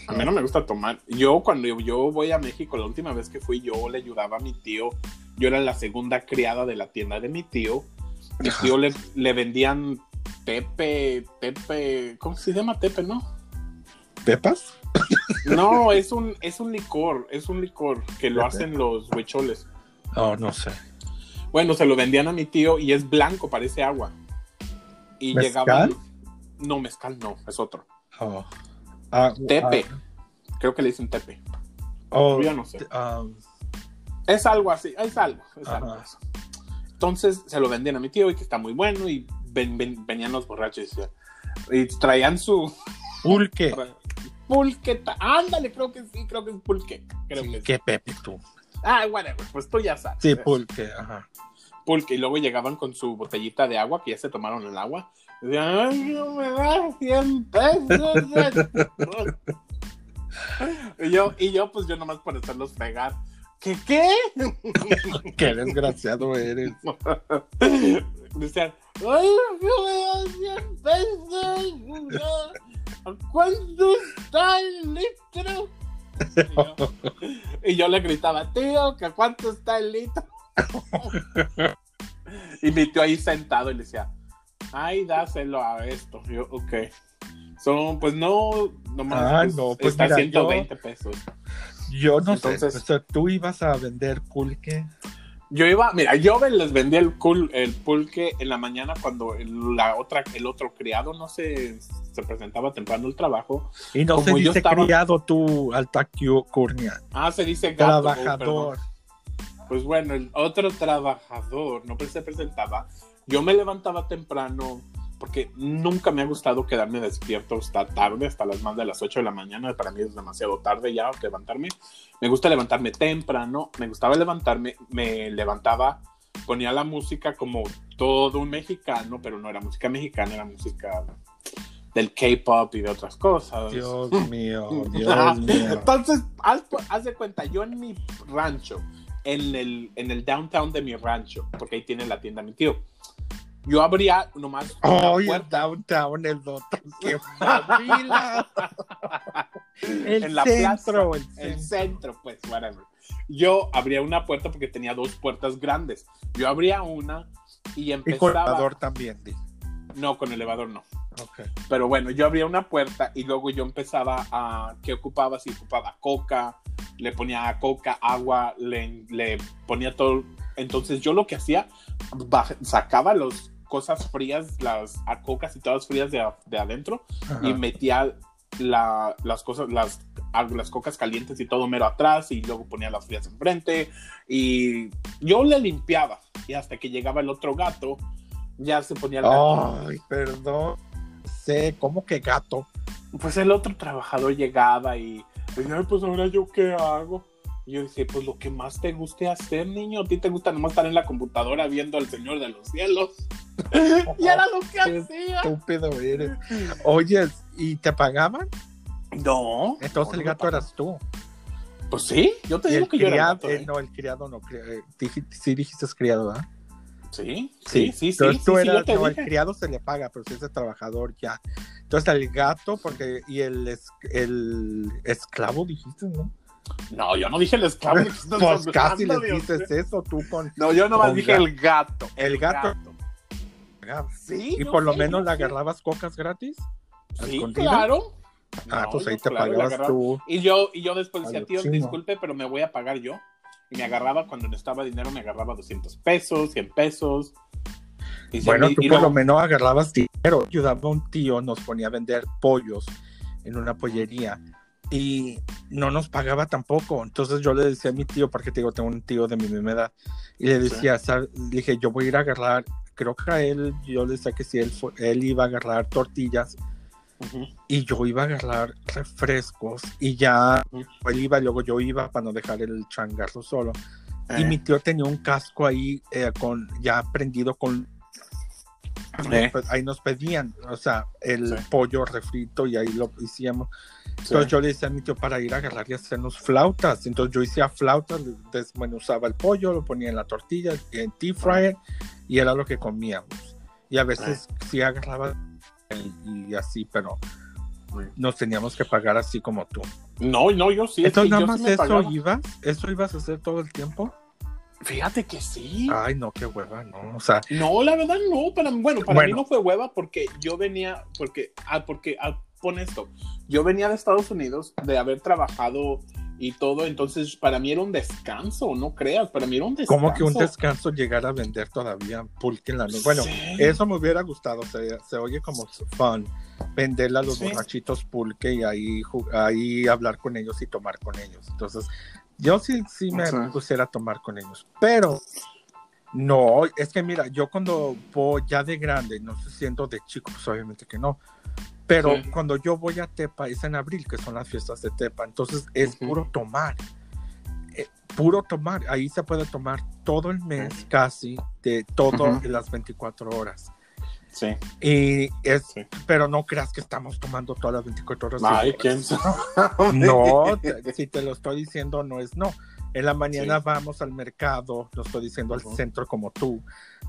A mí no me gusta tomar. Yo cuando yo, voy a México, la última vez que fui, yo le ayudaba a mi tío. Yo era la segunda criada de la tienda de mi tío. Mi tío le, le vendían tepe, tepe, ¿cómo se llama tepe, no? ¿Pepas? No, es un, es un licor, es un licor que lo hacen los huicholes. Oh, no sé. Bueno, se lo vendían a mi tío y es blanco, parece agua. Y ¿Mezcal? llegaban. No, mezcal no, es otro. Oh. Ah, Tepe. ah, Creo que le dicen tepe. oh, Yo no sé. um, Es algo así, es algo, es algo. Entonces se lo vendían a mi tío y que está muy bueno y ven- ven- venían los borrachos y, y traían su pulque. pulque. Ándale, creo que sí, creo que es pulque. Creo Sí, que sí. qué Pepe tú. Ah, whatever, pues tú ya sabes. Sí, pulque, ajá. Pulque. Y luego llegaban con su botellita de agua, que ya se tomaron el agua. Y decían, ay, no me da 100 pesos. y, yo, y yo, pues yo nomás por hacerlos fregar. ¿Qué qué? Qué desgraciado eres. Decían, ¡ay, me da 100 pesos! ¿A cuánto está el litro? Y yo, y yo le gritaba, tío, ¿que cuánto está el litro? y mi tío ahí sentado y le decía, ay, dáselo a esto. Y yo, ok. Son, pues no, nomás Ah, pues, no, pues está mira, 120 pesos. Yo no Entonces- sé. O sea, tú ibas a vender pulque. Yo iba, mira, yo les vendía el, el pulque en la mañana cuando el, la otra, el otro criado no se, se presentaba temprano al trabajo. Y no Como se dice estaba- criado tú, Curnia. Ah, se dice gato. Trabajador. Pues bueno, el otro trabajador no se presentaba. Yo me levantaba temprano porque nunca me ha gustado quedarme despierto hasta tarde, hasta las más de las 8 de la mañana. Para mí es demasiado tarde ya levantarme. Me gusta levantarme temprano. Me gustaba levantarme. Me levantaba, ponía la música como todo un mexicano, pero no era música mexicana, era música del K-pop y de otras cosas. Dios mío, Dios mío. Entonces, haz, haz de cuenta, yo en mi rancho, en el, en el downtown de mi rancho, porque ahí tiene la tienda mi tío, yo abría nomás una Ay, el puerta downtown, el otro. ¡Qué familia! El en la centro, plaza, el el centro. centro, pues, whatever. Yo abría una puerta porque tenía dos puertas grandes. Yo abría una y Y empezaba. con elevador también. No, con elevador no. Ok. Pero bueno, yo abría una puerta y luego yo empezaba a. ¿Qué ocupaba? Si ocupaba coca, le ponía coca, agua, le, le ponía todo. Entonces yo lo que hacía, baj- sacaba las cosas frías, las a cocas y todas frías de, de adentro Ajá. y metía la- las cosas, las, las cocas calientes y todo mero atrás y luego ponía las frías enfrente y yo le limpiaba y hasta que llegaba el otro gato ya se ponía el gato. Ay, perdón. Sé, ¿cómo que gato? Pues el otro trabajador llegaba y decía, "Ay, pues ahora yo qué hago. Y yo decía, pues lo que más te guste hacer, niño. A ti te gusta nomás estar en la computadora viendo al Señor de los Cielos. Y era lo que Qué hacía. Estúpido eres. Oye, ¿y te pagaban? No. Entonces no, el gato eras tú. Pues sí, yo te Y digo que yo era el criado, gato. eh, ¿eh? no, el criado no. eh, dije- sí dijiste criado, ¿ah? Sí, sí, sí, sí. Entonces sí, tú sí, eras, no, el criado se le paga, pero si es el trabajador ya. Entonces el gato, porque, y el, es- el esclavo dijiste, ¿no? No, yo no dije el esclavo. ¿de qué estás Pues casi Dios dices eso tú con No, yo nomás con dije gato. el gato. el gato. Sí. Y por lo sé, menos le agarrabas cocas gratis. ¿A Sí, claro. Ah, No, pues ahí te claro, pagabas tú. Y yo, y yo después decía, tío, chino. disculpe, pero me voy a pagar yo. Y me agarraba cuando necesitaba dinero, me agarraba 200 pesos, 100 pesos. Y Bueno, tú y por lo menos agarrabas dinero. Ayudaba a un tío, nos ponía a vender pollos en una pollería y no nos pagaba tampoco. Entonces yo le decía a mi tío, porque te digo, tengo un tío de mi misma edad, y le decía, "Sab- le dije, yo voy a ir a agarrar, creo que a él, yo le decía que si él, fue- él iba a agarrar tortillas Ujú. y yo iba a agarrar refrescos y ya él iba, luego yo iba para no dejar el changarro solo. Y Eh, mi tío tenía un casco ahí eh, con ya prendido con Eh. ahí nos pedían, o sea, el Sí. pollo refrito y ahí lo hicimos. sí. Entonces yo le decía a mi tío para ir a agarrar y hacernos flautas. Entonces yo hacía flautas, desmenuzaba el pollo, lo ponía en la tortilla, en tea fryer y era lo que comíamos. Y a veces sí agarraba y, y así, pero nos teníamos que pagar así como tú. No, no, yo sí. es Entonces nada más sí eso pagaba. ibas, eso ibas a hacer todo el tiempo. Fíjate que sí. Ay, no, qué hueva, no. O sea, No, la verdad no, para, bueno, para Bueno. mí no fue hueva porque yo venía, porque, ah, porque, ah, pon esto, yo venía de Estados Unidos de haber trabajado y todo, entonces para mí era un descanso, no creas, para mí era un descanso. como que un descanso llegar a vender todavía pulque en la noche. Bueno, Sí. eso me hubiera gustado, se, se oye como fun, venderle a los Sí. borrachitos pulque y ahí, ahí hablar con ellos y tomar con ellos. Entonces, yo sí, sí me Sí. pusiera a tomar con ellos, pero no, es que mira, yo cuando voy ya de grande, no sé siendo de chico, pues obviamente que no, pero Sí. cuando yo voy a Tepa es en abril, que son las fiestas de Tepa, entonces es puro tomar. Eh, puro tomar, ahí se puede tomar todo el mes casi, de en las 24 horas. Sí. Y es, Sí. pero no creas que estamos tomando todas las 24 horas. Ay, quién sabe. No, te- si te lo estoy diciendo, no es no. En la mañana Sí. vamos al mercado, lo estoy diciendo al centro como tú,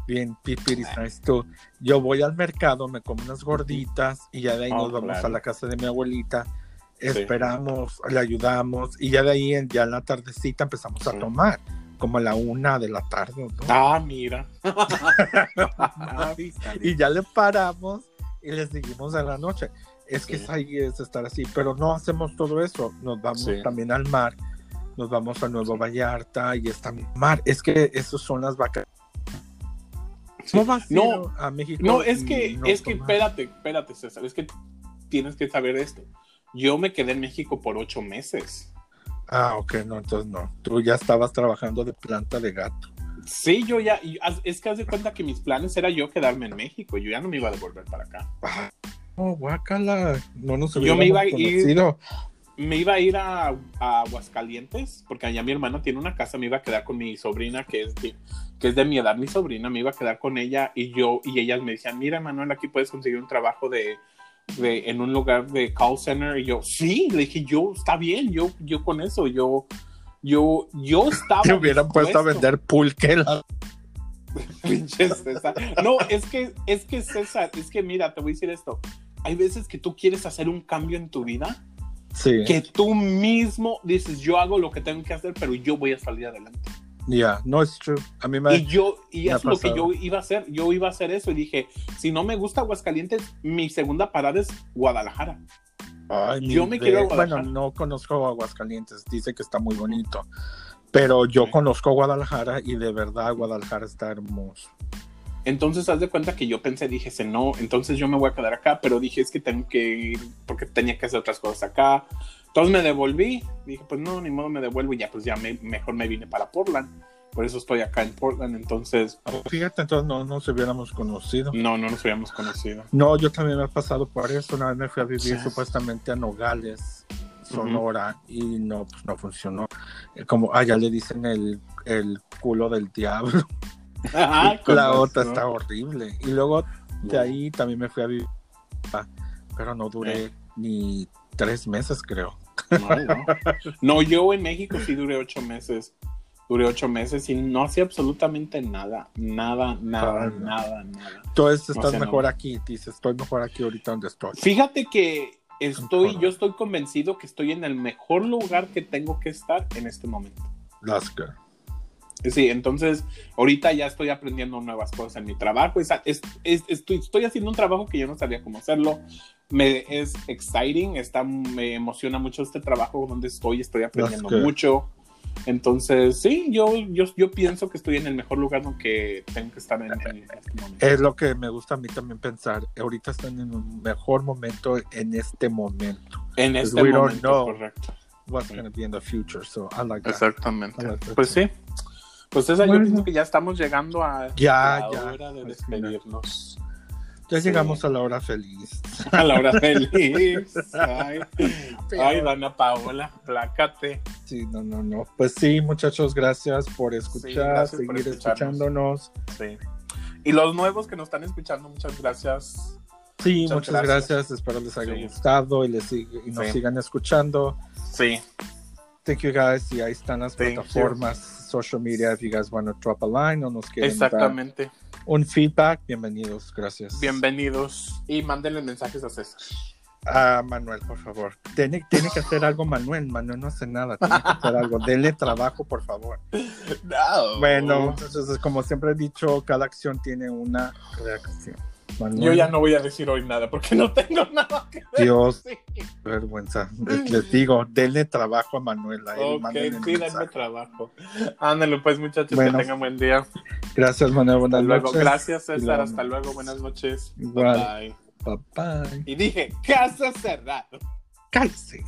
bien pipiris nice tú. Yo voy al mercado, me como unas gorditas y ya de ahí Oh, nos vamos claro. a la casa de mi abuelita, esperamos, le ayudamos y ya de ahí en, ya en la tardecita empezamos a tomar, como a la una de la tarde. ¿no? Ah, mira. y ya le paramos y le seguimos a la noche. Es que Sí. es ahí es estar así, pero no hacemos todo eso. Nos vamos Sí. también al mar, nos vamos a Nuevo Vallarta y está mar. Es que esos son las vacaciones. ¿Cómo vas a ir No, a México? No, es que, no es que, espérate, espérate, César, es que tienes que saber esto. Yo me quedé en México por ocho meses. Ah, ok, no, entonces no. Tú ya estabas trabajando de planta de gato. Sí, yo ya, es que haz de cuenta que mis planes era yo quedarme en México, yo ya no me iba a devolver para acá. Oh, guácala. No nos Yo me iba a ir-. Me iba a ir a, a Aguascalientes, porque allá mi hermana tiene una casa, me iba a quedar con mi sobrina, que es de, que es de mi edad, mi sobrina, me iba a quedar con ella y yo, y ellas me decían, mira, Manuel, aquí puedes conseguir un trabajo de, de, en un lugar de call center y yo, sí, le dije, yo, está bien, yo, yo con eso, yo, yo, yo estaba. Te hubieran puesto a vender pulque. la- Pinche César. No, es que, es que César, es que mira, te voy a decir esto. Hay veces que tú quieres hacer un cambio en tu vida, Sí, que tú mismo dices, yo hago lo que tengo que hacer, pero yo voy a salir adelante. Ya, no es true. A mí me. Y yo, y es lo que yo iba a hacer. Yo iba a hacer eso y dije, si no me gusta Aguascalientes, mi segunda parada es Guadalajara. Ay, yo me de- quiero Guadalajara. Bueno, no conozco Aguascalientes, dice que está muy bonito. Pero yo conozco Guadalajara y de verdad Guadalajara está hermoso. Entonces, haz de cuenta que yo pensé, dije, "Se no, entonces yo me voy a quedar acá, pero dije, es que tengo que ir porque tenía que hacer otras cosas acá. Entonces me devolví, dije, pues no, ni modo me devuelvo y ya, pues ya me- mejor me vine para Portland. Por eso estoy acá en Portland, entonces, Fíjate, entonces no nos hubiéramos conocido. no, no nos habíamos conocido. No, yo también me he pasado por eso. Una vez me fui a vivir Sí. supuestamente a Nogales, Sonora, y no, pues no funcionó. Eh, Como, ah, ya le dicen el, el culo del diablo. Ajá, La otra está horrible. Y luego de ahí también me fui a vivir, ah, pero no duré Eh. Ni tres meses, creo. No, no. No, yo en México sí duré ocho meses. Duré ocho meses y no hacía absolutamente nada. Nada, nada, no. nada, nada. Entonces estás mejor aquí, dices, estoy mejor aquí ahorita donde estoy. Fíjate que estoy, yo estoy convencido que estoy en el mejor lugar que tengo que estar en este momento. Good. Sí, entonces ahorita ya estoy aprendiendo nuevas cosas en mi trabajo. Es- es- es- estoy, estoy haciendo un trabajo que yo no sabía cómo hacerlo. Me es exciting, está, me emociona mucho este trabajo donde estoy, estoy aprendiendo mucho. Entonces, sí, yo, yo, yo pienso que estoy en el mejor lugar donde tengo que estar en, en este momento. Es lo que me gusta a mí también pensar. Ahorita están en un mejor momento en este momento. En Pues este we don't momento, know. correcto. What's going to be in the future. So I like that. Exactamente. I like that. Pues sí. Pues yo Bueno. pienso que ya estamos llegando a Ya, la ya. hora de final. despedirnos. Ya Sí. llegamos a la hora feliz. A la hora feliz. Ay, ay, Dana Paola, plácate. Sí, no, no, no. Pues sí, muchachos, gracias por escuchar, gracias seguir escuchándonos. Sí. Y los nuevos que nos están escuchando, muchas gracias. Sí, Muchas muchas gracias. gracias. Espero les haya gustado y, les y nos sigan escuchando. Sí. Thank you guys. Y ahí están las Thank you. plataformas, social media. If you guys want to drop a line o nos quieren dar Exactamente. un feedback, bienvenidos. Gracias. Bienvenidos. Y mándenle mensajes a César. Ah, Manuel, por favor. Tiene, tiene que hacer algo, Manuel. Manuel no hace nada. Tiene que hacer algo. Denle trabajo, por favor. No. Bueno, entonces, como siempre he dicho, cada acción tiene una reacción. Manuel, Yo ya no voy a decir hoy nada porque no tengo nada que decir. Dios, vergüenza. Les, les digo, denle trabajo a Manuel. A él, Ok, sí, mensaje. trabajo. Ándale, pues, muchachos, Bueno. que tengan buen día. Gracias, Manuel. Buenas Hasta luego. noches. Gracias, Y César. Hasta luego. Buenas noches. Igual. Bye. Bye bye. Y dije, casa cerrada. Cállese.